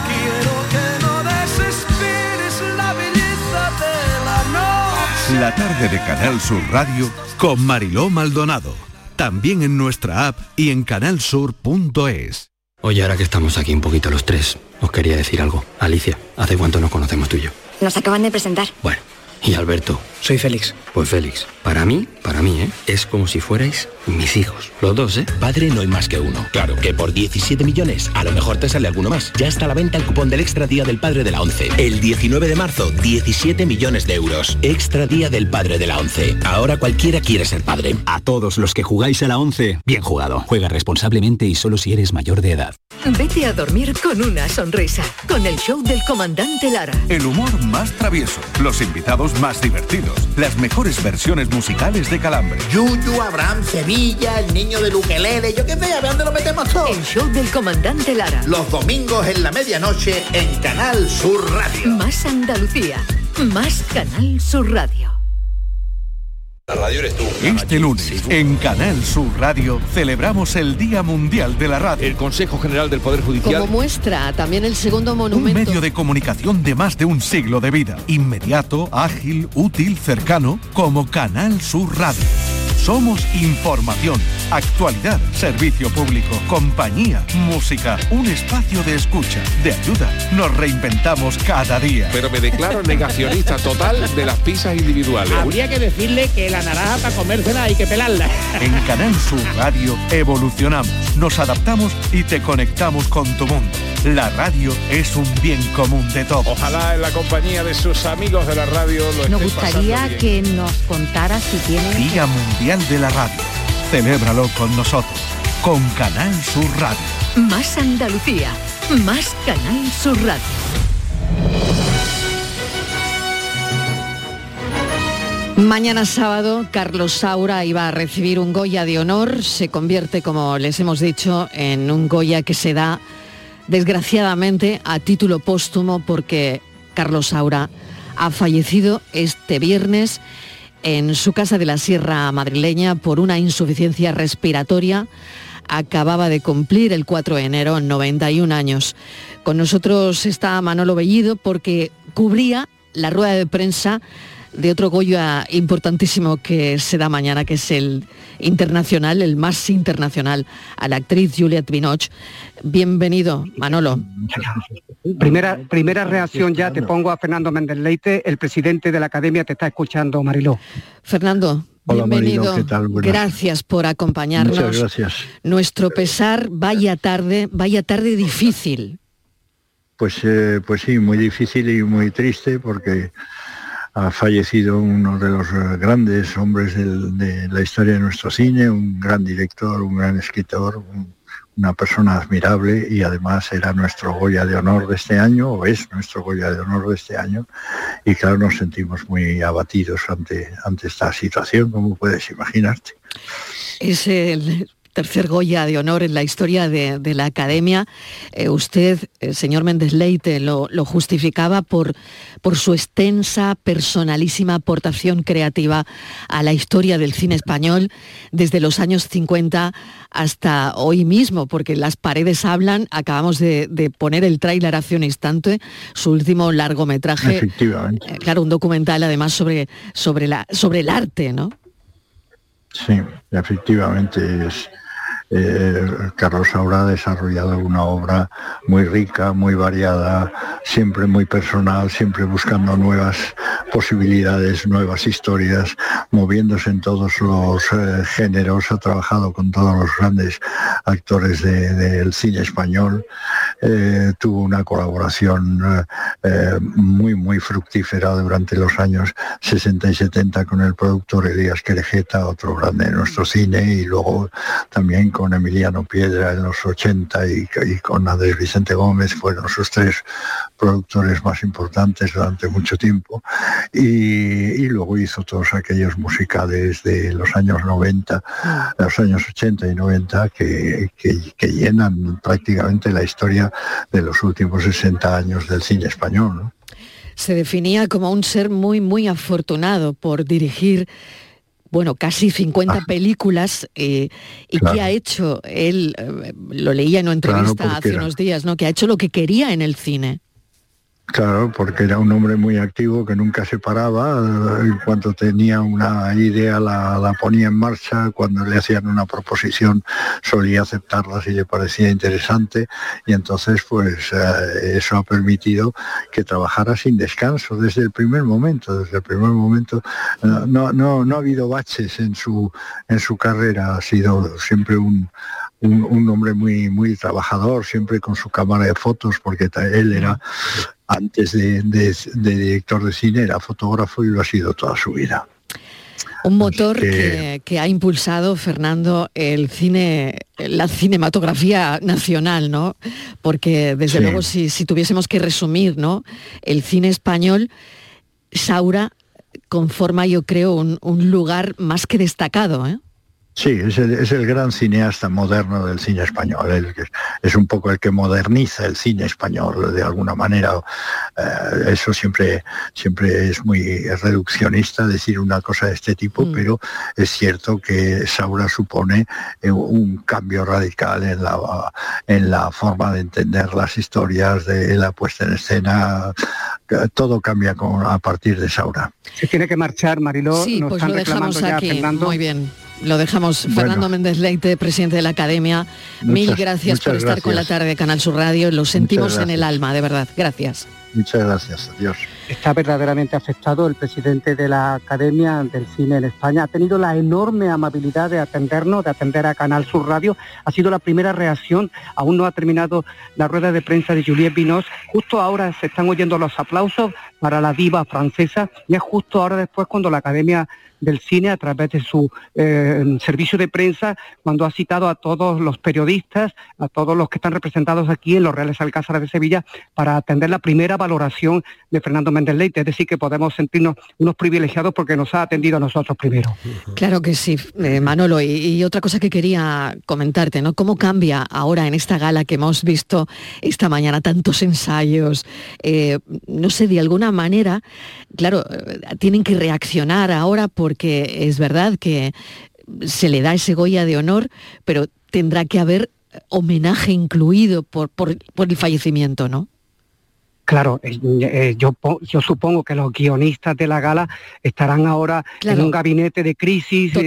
Quiero que no desesperes la belleza de la noche. La tarde de Canal Sur Radio con Mariló Maldonado. También en nuestra app y en canalsur.es. Oye, ahora que estamos aquí un poquito los tres, os quería decir algo. Alicia, ¿hace cuánto nos conocemos tú y yo? Nos acaban de presentar. Bueno, y Alberto. Soy Félix. Pues Félix, para mí, para mí, ¿eh? Es como si fuerais mis hijos. Los dos, ¿eh? Padre no hay más que uno. Claro que por 17 millones a lo mejor te sale alguno más. Ya está a la venta el cupón del Extra Día del Padre de la ONCE. El 19 de marzo, 17 millones de euros. Extra Día del Padre de la ONCE. Ahora cualquiera quiere ser padre. A todos los que jugáis a la 11, bien jugado. Juega responsablemente y solo si eres mayor de edad. Vete a dormir con una sonrisa, con el show del comandante Lara. El humor más travieso, los invitados más divertidos, las mejores versiones musicales de Calambre. Yuyu, Abraham, Sevilla, el niño de Luquelele, yo qué sé, a ver dónde lo metemos todo. El show del comandante Lara. Los domingos en la medianoche en Canal Sur Radio. Más Andalucía, más Canal Sur Radio. La radio eres tú. Este lunes, en Canal Sur Radio, celebramos el Día Mundial de la Radio. El Consejo General del Poder Como muestra también el segundo Un monumento. medio de comunicación de más de un siglo de vida. Inmediato, ágil, útil, cercano, como Canal Sur Radio. Somos información, actualidad, servicio público, compañía, música, un espacio de escucha, de ayuda. Nos reinventamos cada día. Pero me declaro negacionista total de las pizzas individuales. Habría que decirle que la naranja para comérsela hay que pelarla. En Canal Sur Radio evolucionamos, nos adaptamos y te conectamos con tu mundo. La radio es un bien común de todos. Ojalá en la compañía de sus amigos de la radio lo Nos gustaría bien. que nos contara si tiene... Día Mundial de la Radio. Celébralo con nosotros, con Canal Sur Radio. Más Andalucía, más Canal Sur Radio. Mañana sábado, Carlos Saura iba a recibir un Goya de honor. Se convierte, como les hemos dicho, en un Goya que se da, desgraciadamente, a título póstumo porque Carlos Saura ha fallecido este viernes en su casa de la Sierra Madrileña por una insuficiencia respiratoria. Acababa de cumplir el 4 de enero 91 años. Con nosotros está Manolo Bellido porque cubría la rueda de prensa de otro Goya importantísimo que se da mañana, que es el internacional, el más internacional, a la actriz Juliette Binoche. Bienvenido, Manolo. Primera, primera reacción ya te pongo a Fernando Méndez Leite, el presidente de la Academia te está escuchando, Mariló. Fernando, Hola, bienvenido. Gracias por acompañarnos. Muchas gracias. Nuestro pesar, vaya tarde, vaya tarde difícil. Pues, eh, pues sí, muy difícil y muy triste porque ha fallecido uno de los eh, grandes hombres de la historia de nuestro cine, un gran director, un gran escritor, un- una persona admirable y además era nuestro Goya de honor de este año, o es nuestro Goya de honor de este año, y claro, nos sentimos muy abatidos ante, ante esta situación, como puedes imaginarte. Es el tercer Goya de honor en la historia de, de la Academia. Eh, usted, eh, señor Méndez Leite, lo, lo justificaba por, por su extensa, personalísima aportación creativa a la historia del cine español desde los años 50 hasta hoy mismo, porque las paredes hablan. Acabamos de, de poner el tráiler hace un instante, su último largometraje. Efectivamente. Eh, claro, un documental además sobre, sobre, la, sobre el arte, ¿no? Sí, efectivamente es, eh, Carlos Saura ha desarrollado una obra muy rica, muy variada, siempre muy personal, siempre buscando nuevas posibilidades, nuevas historias, moviéndose en todos los eh, géneros, ha trabajado con todos los grandes actores de- del cine español, eh, tuvo una colaboración eh, eh, muy, muy fructífera durante los años 60 y 70 con el productor Elías Querejeta, otro grande de nuestro cine, y luego también con Emiliano Piedra en los 80 y, con Andrés Vicente Gómez, fueron sus tres productores más importantes durante mucho tiempo. Y, luego hizo todos aquellos musicales de los años 90, los años 80 y 90 que, que- que llenan prácticamente la historia de los últimos 60 años del cine español. ¿no? Se definía como un ser muy, muy afortunado por dirigir, bueno, casi 50 películas eh, y Ah. Claro. que ha hecho, él, eh, lo leía en una entrevista hace era- unos días, ¿no? Que ha hecho lo que quería en el cine. Claro, porque era un hombre muy activo que nunca se paraba, en cuanto tenía una idea la, ponía en marcha, cuando le hacían una proposición solía aceptarla si le parecía interesante. Y entonces pues eh, eso ha permitido que trabajara sin descanso desde el primer momento, desde el primer momento. No, no, no ha habido baches en su, en su carrera, ha sido siempre un, un, un hombre muy, muy trabajador, siempre con su cámara de fotos, porque él era, antes de, de- de director de cine, era fotógrafo y lo ha sido toda su vida. Un motor que- que, que ha impulsado, Fernando, el cine, la cinematografía nacional, ¿no? Porque desde Sí. luego si, si tuviésemos que resumir, ¿no? El cine español, Saura conforma, yo creo, un, un lugar más que destacado, ¿eh? Sí, es el, es el gran cineasta moderno del cine español, el que- es un poco el que moderniza el cine español de alguna manera. Eh, eso siempre, siempre es muy reduccionista decir una cosa de este tipo, pero es cierto que Saura supone eh, un cambio radical en la, en la forma de entender las historias, de la puesta en escena. Todo cambia con- a partir de Saura. Se tiene que marchar, Mariló. Sí, Nos pues están lo dejamos ya, aquí. Fernando. Muy bien. Lo dejamos. Bueno. Fernando Méndez Leite, presidente de la Academia. Mil gracias por estar con la tarde de Canal Sur Radio. Lo sentimos en el alma, de verdad. Gracias. Muchas gracias. Adiós. Está verdaderamente afectado el presidente de la Academia del Cine en España. Ha tenido la enorme amabilidad de atendernos, de atender a Canal Sur Radio. Ha sido la primera reacción. Aún no ha terminado la rueda de prensa de Juliette Vinos. Justo ahora se están oyendo los aplausos para la diva francesa y es justo ahora después cuando la Academia del Cine, a través de su eh, servicio de prensa, cuando ha citado a todos los periodistas, a todos los que están representados aquí en los Reales Alcázares de Sevilla, para atender la primera valoración de Fernando Méndez Leite. Es decir, que podemos sentirnos unos privilegiados porque nos ha atendido a nosotros primero. Claro que sí, eh, Manolo. Y, otra cosa que quería comentarte, ¿no? ¿Cómo cambia ahora en esta gala que hemos visto esta mañana tantos ensayos? Eh, no sé, de alguna manera, claro, eh, tienen que reaccionar ahora porque es verdad que se le da ese Goya de honor, pero tendrá que haber homenaje incluido por, por, por el fallecimiento, ¿no? Claro, eh, eh, yo, yo supongo que los guionistas de la gala estarán ahora Claro. en un gabinete de crisis, eh,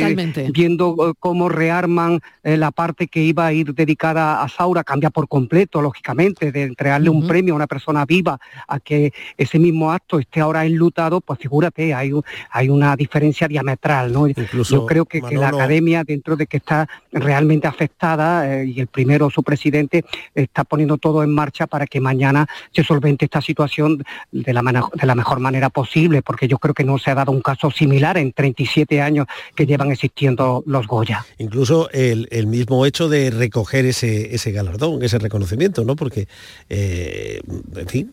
viendo eh, cómo rearman eh, la parte que iba a ir dedicada a Saura, cambia por completo, lógicamente, de entregarle un premio a una persona viva a que ese mismo acto esté ahora enlutado, pues figúrate, hay, un- hay una diferencia diametral, ¿no? Incluso, yo creo que, que la academia, dentro de que está realmente afectada, eh, y el primero, su presidente, está poniendo todo en marcha para que mañana se solvente esta situación de la, de la mejor manera posible, porque yo creo que no se ha dado un caso similar en 37 años que llevan existiendo los Goya. Incluso el, el mismo hecho de recoger ese, ese galardón, ese reconocimiento, ¿no? Porque, eh, en fin,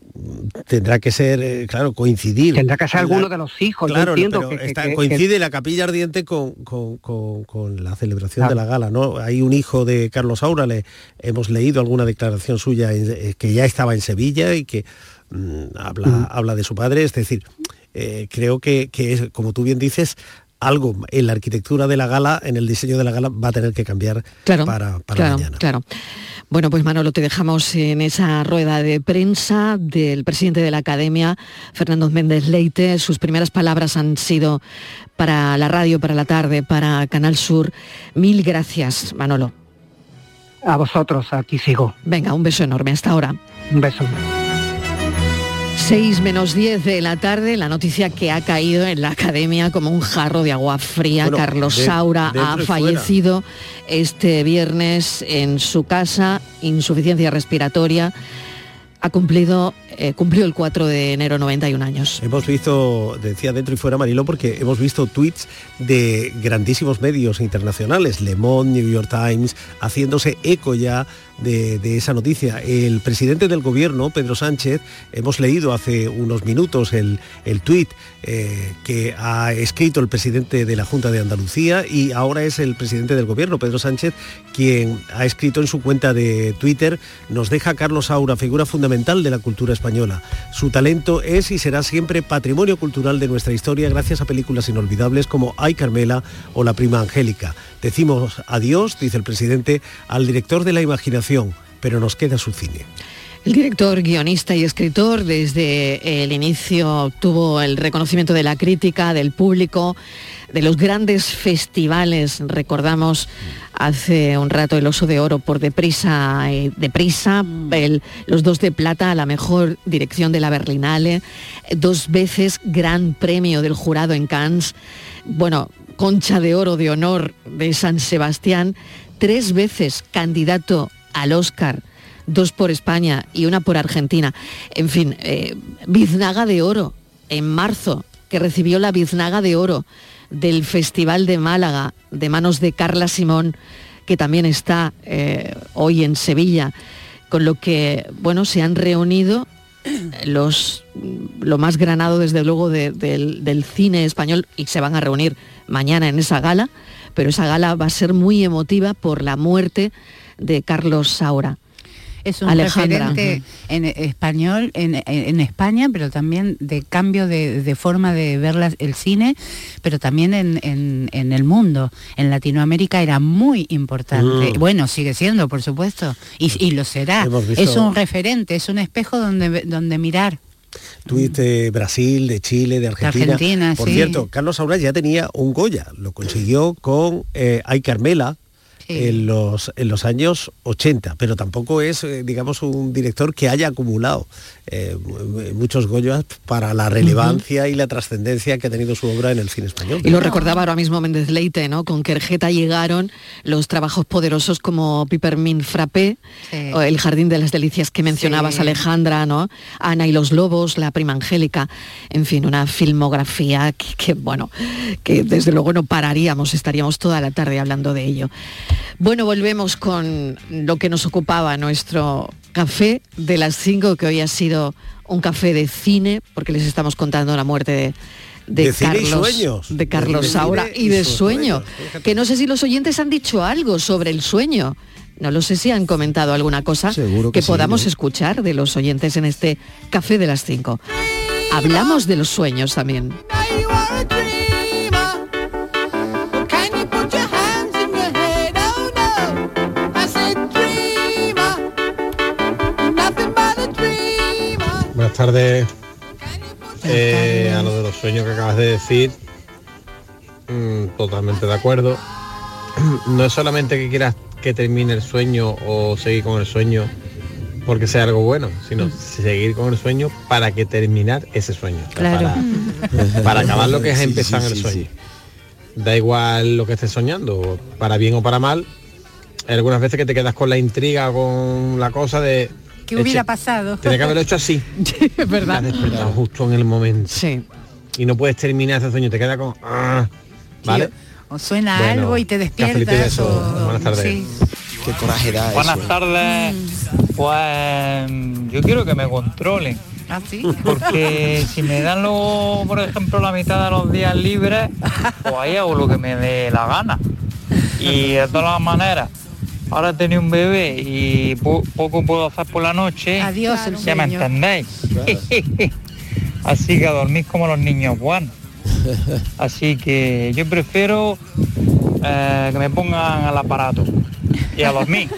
tendrá que ser, eh, claro, coincidir. Tendrá que ser La- alguno de los hijos, yo Claro, no, entiendo pero que- que- está- que- coincide la capilla ardiente con, con- con- con la celebración Claro. de la gala, ¿no? Hay un hijo de Carlos Saura, le hemos leído alguna declaración suya en- eh, que ya estaba en Sevilla y que mm, habla, habla de su padre, es decir, eh, creo que, que es, como tú bien dices, algo en la arquitectura de la gala, en el diseño de la gala, va a tener que cambiar Claro, para, para claro, mañana. claro. Bueno, pues Manolo, te dejamos en esa rueda de prensa del presidente de la Academia, Fernando Méndez Leite. Sus primeras palabras han sido para la radio, para la tarde, para Canal Sur. Mil gracias, Manolo. A vosotros, aquí sigo. Venga, un beso enorme hasta ahora. Un beso. 6 menos 10 de la tarde, la noticia que ha caído en la academia como un jarro de agua fría. Bueno, Carlos de- Saura ha fuera. fallecido este viernes en su casa, insuficiencia respiratoria. Ha cumplido, eh, cumplió el 4 de enero 91 años. Hemos visto, decía dentro y fuera Mariló, porque hemos visto tweets de grandísimos medios internacionales, Le Monde, New York Times, haciéndose eco ya de, esa noticia. El presidente del gobierno, Pedro Sánchez, hemos leído hace unos minutos el, el tuit eh, que ha escrito el presidente de la Junta de Andalucía y ahora es el presidente del gobierno, Pedro Sánchez, quien ha escrito en su cuenta de Twitter, nos deja Carlos Saura, figura fundamental de la cultura española. Su talento es y será siempre patrimonio cultural de nuestra historia gracias a películas inolvidables como Ay Carmela o La prima Angélica. Decimos adiós, dice el presidente, al director de la imaginación, pero nos queda su cine. El director, guionista y escritor desde el inicio obtuvo el reconocimiento de la crítica, del público, de los grandes festivales. Recordamos hace un rato el Oso de Oro por Deprisa, y Deprisa, los dos de plata a la mejor dirección de la Berlinale, dos veces gran premio del jurado en Cannes, bueno, concha de oro de honor de San Sebastián, tres veces candidato al Oscar dos por España y una por Argentina. En fin, eh, biznaga de oro en marzo, que recibió la biznaga de oro del Festival de Málaga de manos de Carla Simón, que también está eh, hoy en Sevilla, con lo que, bueno, se han reunido los lo más granado desde luego de- del, del cine español y se van a reunir mañana en esa gala, pero esa gala va a ser muy emotiva por la muerte de Carlos Saura. Es un Alejandra. referente en español, en, en- en España, pero también de cambio de, de forma de ver la- el cine, pero también en, en- en el mundo. En Latinoamérica era muy importante. Mm. Bueno, sigue siendo, por supuesto, y, y lo será. Es un referente, es un espejo donde, donde mirar. Tuit de Brasil, de Chile, de Argentina. Argentina, Por sí. cierto, Carlos Saura ya tenía un Goya, lo consiguió con eh, Ay Carmela. En, los, en los años 80, pero tampoco es, eh, digamos, un director que haya acumulado eh, mu- muchos Goyas para la relevancia y la trascendencia que ha tenido su obra en el cine español. Y lo recordaba ahora mismo Méndez Leite, ¿no? Con Querjeta llegaron los trabajos poderosos como Pipermin Frappé, o El Jardín de las Delicias que mencionabas, Sí. Alejandra, ¿no? Ana y los Lobos, La Prima Angélica, en fin, una filmografía que, que, bueno, que desde luego no pararíamos, estaríamos toda la tarde hablando de ello. Bueno, volvemos con lo que nos ocupaba nuestro café de las 5, que hoy ha sido un café de cine, porque les estamos contando la muerte de, Carlos, sueños. de Carlos De Saura y y de sueño. sueños. Que no sé si los oyentes han dicho algo sobre el sueño. No lo sé si han comentado alguna cosa Seguro que que, sí, podamos ¿no? escuchar de los oyentes en este café de las 5. Hablamos de los sueños también. Buenas tardes. Eh, a lo de los sueños que acabas de decir, mm, totalmente de acuerdo. No es solamente que quieras que termine el sueño o seguir con el sueño porque sea algo bueno, sino seguir con el sueño para que terminar ese sueño. O sea, Claro. Para, para acabar lo que es Sí, empezar sí, el sí, sueño. Da igual lo que estés soñando, para bien o para mal. Hay algunas veces que te quedas con la intriga, con la cosa de... ¿Qué hubiera eche- pasado? Tenía que haberlo hecho así. es verdad. Te has despertado justo en el momento. Sí. Y no puedes terminar ese sueño, te queda con... ah, ¿Vale? O suena Bueno, algo y te despiertas. o- Buenas tardes. sí. Qué coraje da Buenas eso. tardes. Pues yo quiero que me controlen. ¿Ah, sí? Porque si me dan luego, por ejemplo, la mitad de los días libres, pues ahí hago lo que me dé la gana. Y de todas las maneras, ahora he tenido un bebé y po- poco puedo hacer por la noche. Adiós, el Ya me entendéis. Así que a dormir como los niños buenos. Así que yo prefiero eh, que me pongan al aparato y a dormir.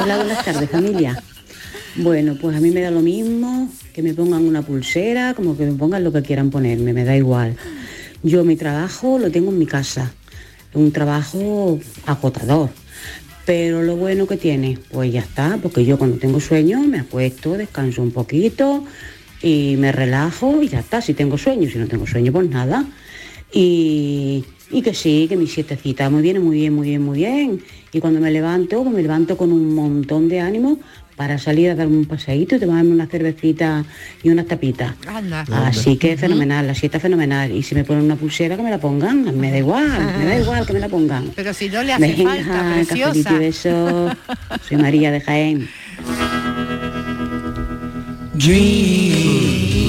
Hola, buenas tardes familia. Bueno, pues a mí me da lo mismo que me pongan una pulsera, como que me pongan lo que quieran ponerme, me da igual. Yo mi trabajo lo tengo en mi casa, un trabajo agotador, Pero lo bueno que tiene, pues ya está, porque yo cuando tengo sueño me acuesto, descanso un poquito y me relajo y ya está, si tengo sueño, si no tengo sueño, pues nada. Y, que sí, que mi siestecita muy bien, muy bien, muy bien, muy bien. Y cuando me levanto, pues me levanto con un montón de ánimo para salir a darme un paseíto y tomarme una cervecita y unas tapitas. Anda. Así que fenomenal, la siesta fenomenal. Y si me ponen una pulsera que me la pongan, me da igual, me da igual que me la pongan. Pero si no le hace Venga, falta, cafelito preciosa. y besos. Soy María de Jaén. Dream,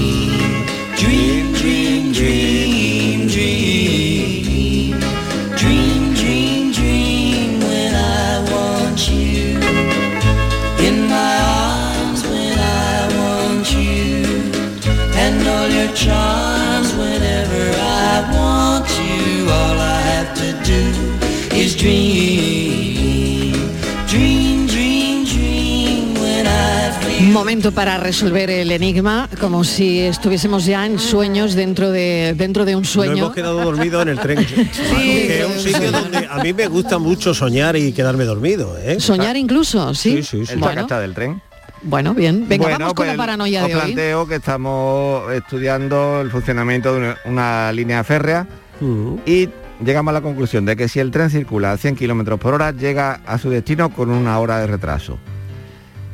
Momento para resolver el enigma, como si estuviésemos ya en sueños dentro de dentro de un Nos sueño. hemos quedado dormidos en el tren. que es un sitio donde a mí me gusta mucho soñar y quedarme dormido. ¿eh? Soñar incluso, ¿sí? Sí, sí, sí. El Bueno, del tren. bueno, bien. Venga, Bueno, vamos con pues, la paranoia os de hoy. planteo que estamos estudiando el funcionamiento de una, una línea férrea Mm. y llegamos a la conclusión de que si el tren circula a 100 kilómetros por hora, llega a su destino con una hora de retraso.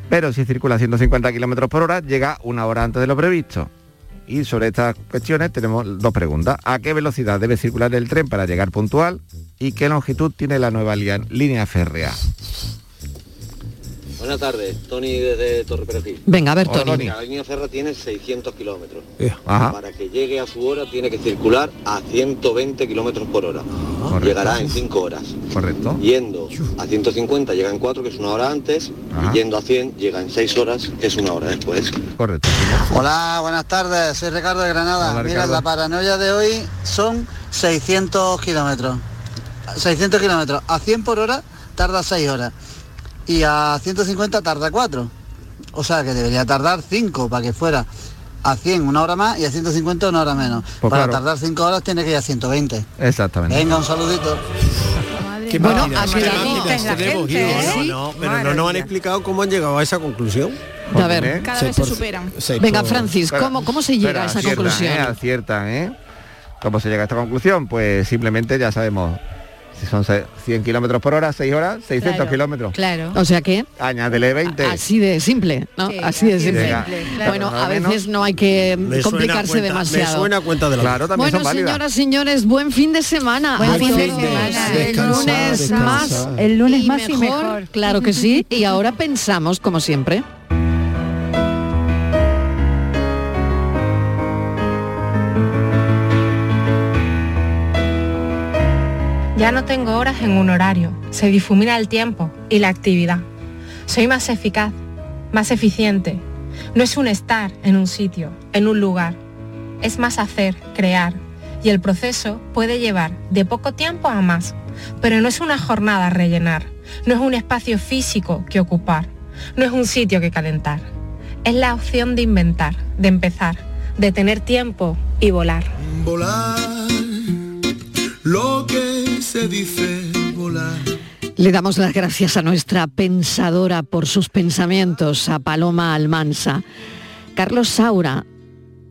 Pero si circula a 150 kilómetros por hora, llega una hora antes de lo previsto. Y sobre estas cuestiones tenemos dos preguntas. ¿A qué velocidad debe circular el tren para llegar puntual? ¿Y qué longitud tiene la nueva línea férrea? Buenas tardes, Tony desde Torre Perejil. Venga, a ver, Hola, Tony. La línea férrea tiene 600 kilómetros. Para que llegue a su hora tiene que circular a 120 kilómetros por hora. Correcto. Llegará en 5 horas. Correcto. Yendo a 150 llega en 4, que es una hora antes. Ajá. Y yendo a 100 llega en 6 horas, que es una hora después. Correcto. Hola, buenas tardes, soy Ricardo de Granada. Hola, Mira, la paranoia de hoy son 600 kilómetros. 600 kilómetros. A 100 por hora tarda 6 horas. Y a 150 tarda 4. O sea que debería tardar 5 para que fuera a 100 una hora más y a 150 una hora menos. Pues para claro. tardar 5 horas tiene que ir a 120. Exactamente. Venga, un saludito. Qué Bueno, máquinas, aquí la máquinas gente, la tenemos, gente, Guido. ¿eh? No, no, pero Madre no nos han explicado cómo han llegado a esa conclusión. A ver. Cada vez se superan. Venga, Francis, ¿cómo, cómo se llega a esa aciertan, conclusión? ¿eh? Aciertan, ¿eh? ¿Cómo se llega a esta conclusión? Pues simplemente ya sabemos, si son se- 100 kilómetros por hora, 6 horas, 600 Claro, kilómetros. Claro. O sea que Añádele 20. así de simple, ¿no? Sí, así de simple. simple, claro. Bueno, a veces no hay que Me suena complicarse cuenta- demasiado. Me suena cuenta de la Claro, también Bueno, son señoras, señores, buen fin de semana. Buen fin de semana. El lunes más. El lunes y más y mejor. Claro que sí. Y ahora pensamos, como siempre. Ya no tengo horas en un horario, se difumina el tiempo y la actividad. Soy más eficaz, más eficiente. No es un estar en un sitio, en un lugar. Es más hacer, crear. Y el proceso puede llevar de poco tiempo a más. Pero no es una jornada a rellenar. No es un espacio físico que ocupar. No es un sitio que calentar. Es la opción de inventar, de empezar, de tener tiempo y volar. Volar, lo que dice. Le damos las gracias a nuestra pensadora por sus pensamientos, a Paloma Almansa. Carlos Saura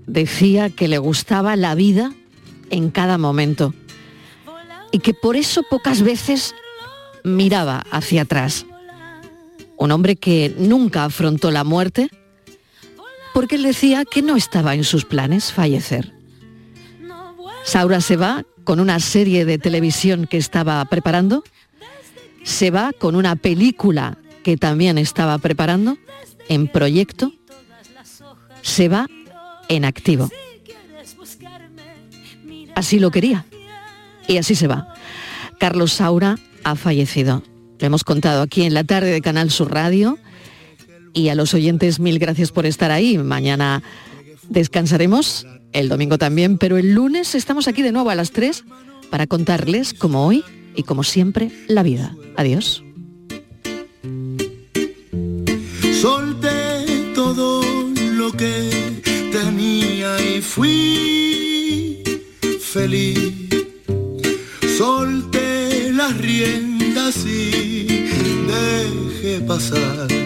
decía que le gustaba la vida en cada momento y que por eso pocas veces miraba hacia atrás. Un hombre que nunca afrontó la muerte porque él decía que no estaba en sus planes fallecer. Saura se va con una serie de televisión que estaba preparando se va con una película que también estaba preparando en proyecto, se va en activo. Así lo quería y así se va. Carlos Saura ha fallecido. Lo hemos contado aquí en la tarde de Canal Sur Radio y a los oyentes mil gracias por estar ahí. Mañana descansaremos, el domingo también, pero el lunes estamos aquí de nuevo a las 3 para contarles, como hoy y como siempre, la vida. Adiós. Solté todo lo que tenía y fui feliz. Solté las riendas y que pasar.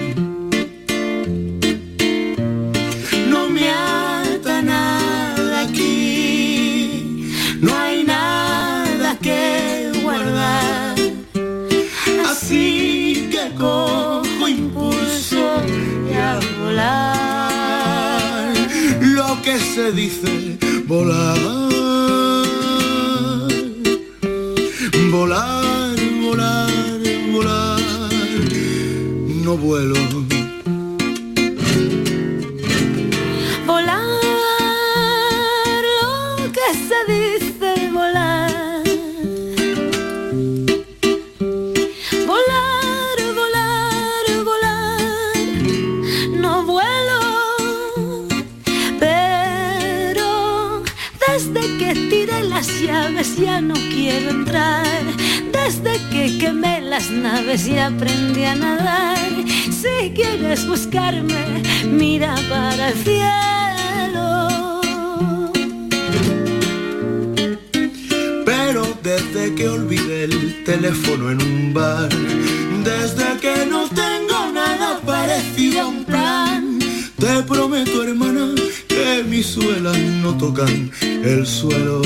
Que se dice volar. Volar, volar, volar. No vuelo. Las naves y aprendí a nadar. Si quieres buscarme, mira para el cielo. Pero desde que olvidé el teléfono en un bar, desde que no tengo nada parecido a un plan, te prometo hermana que mis suelas no tocan el suelo.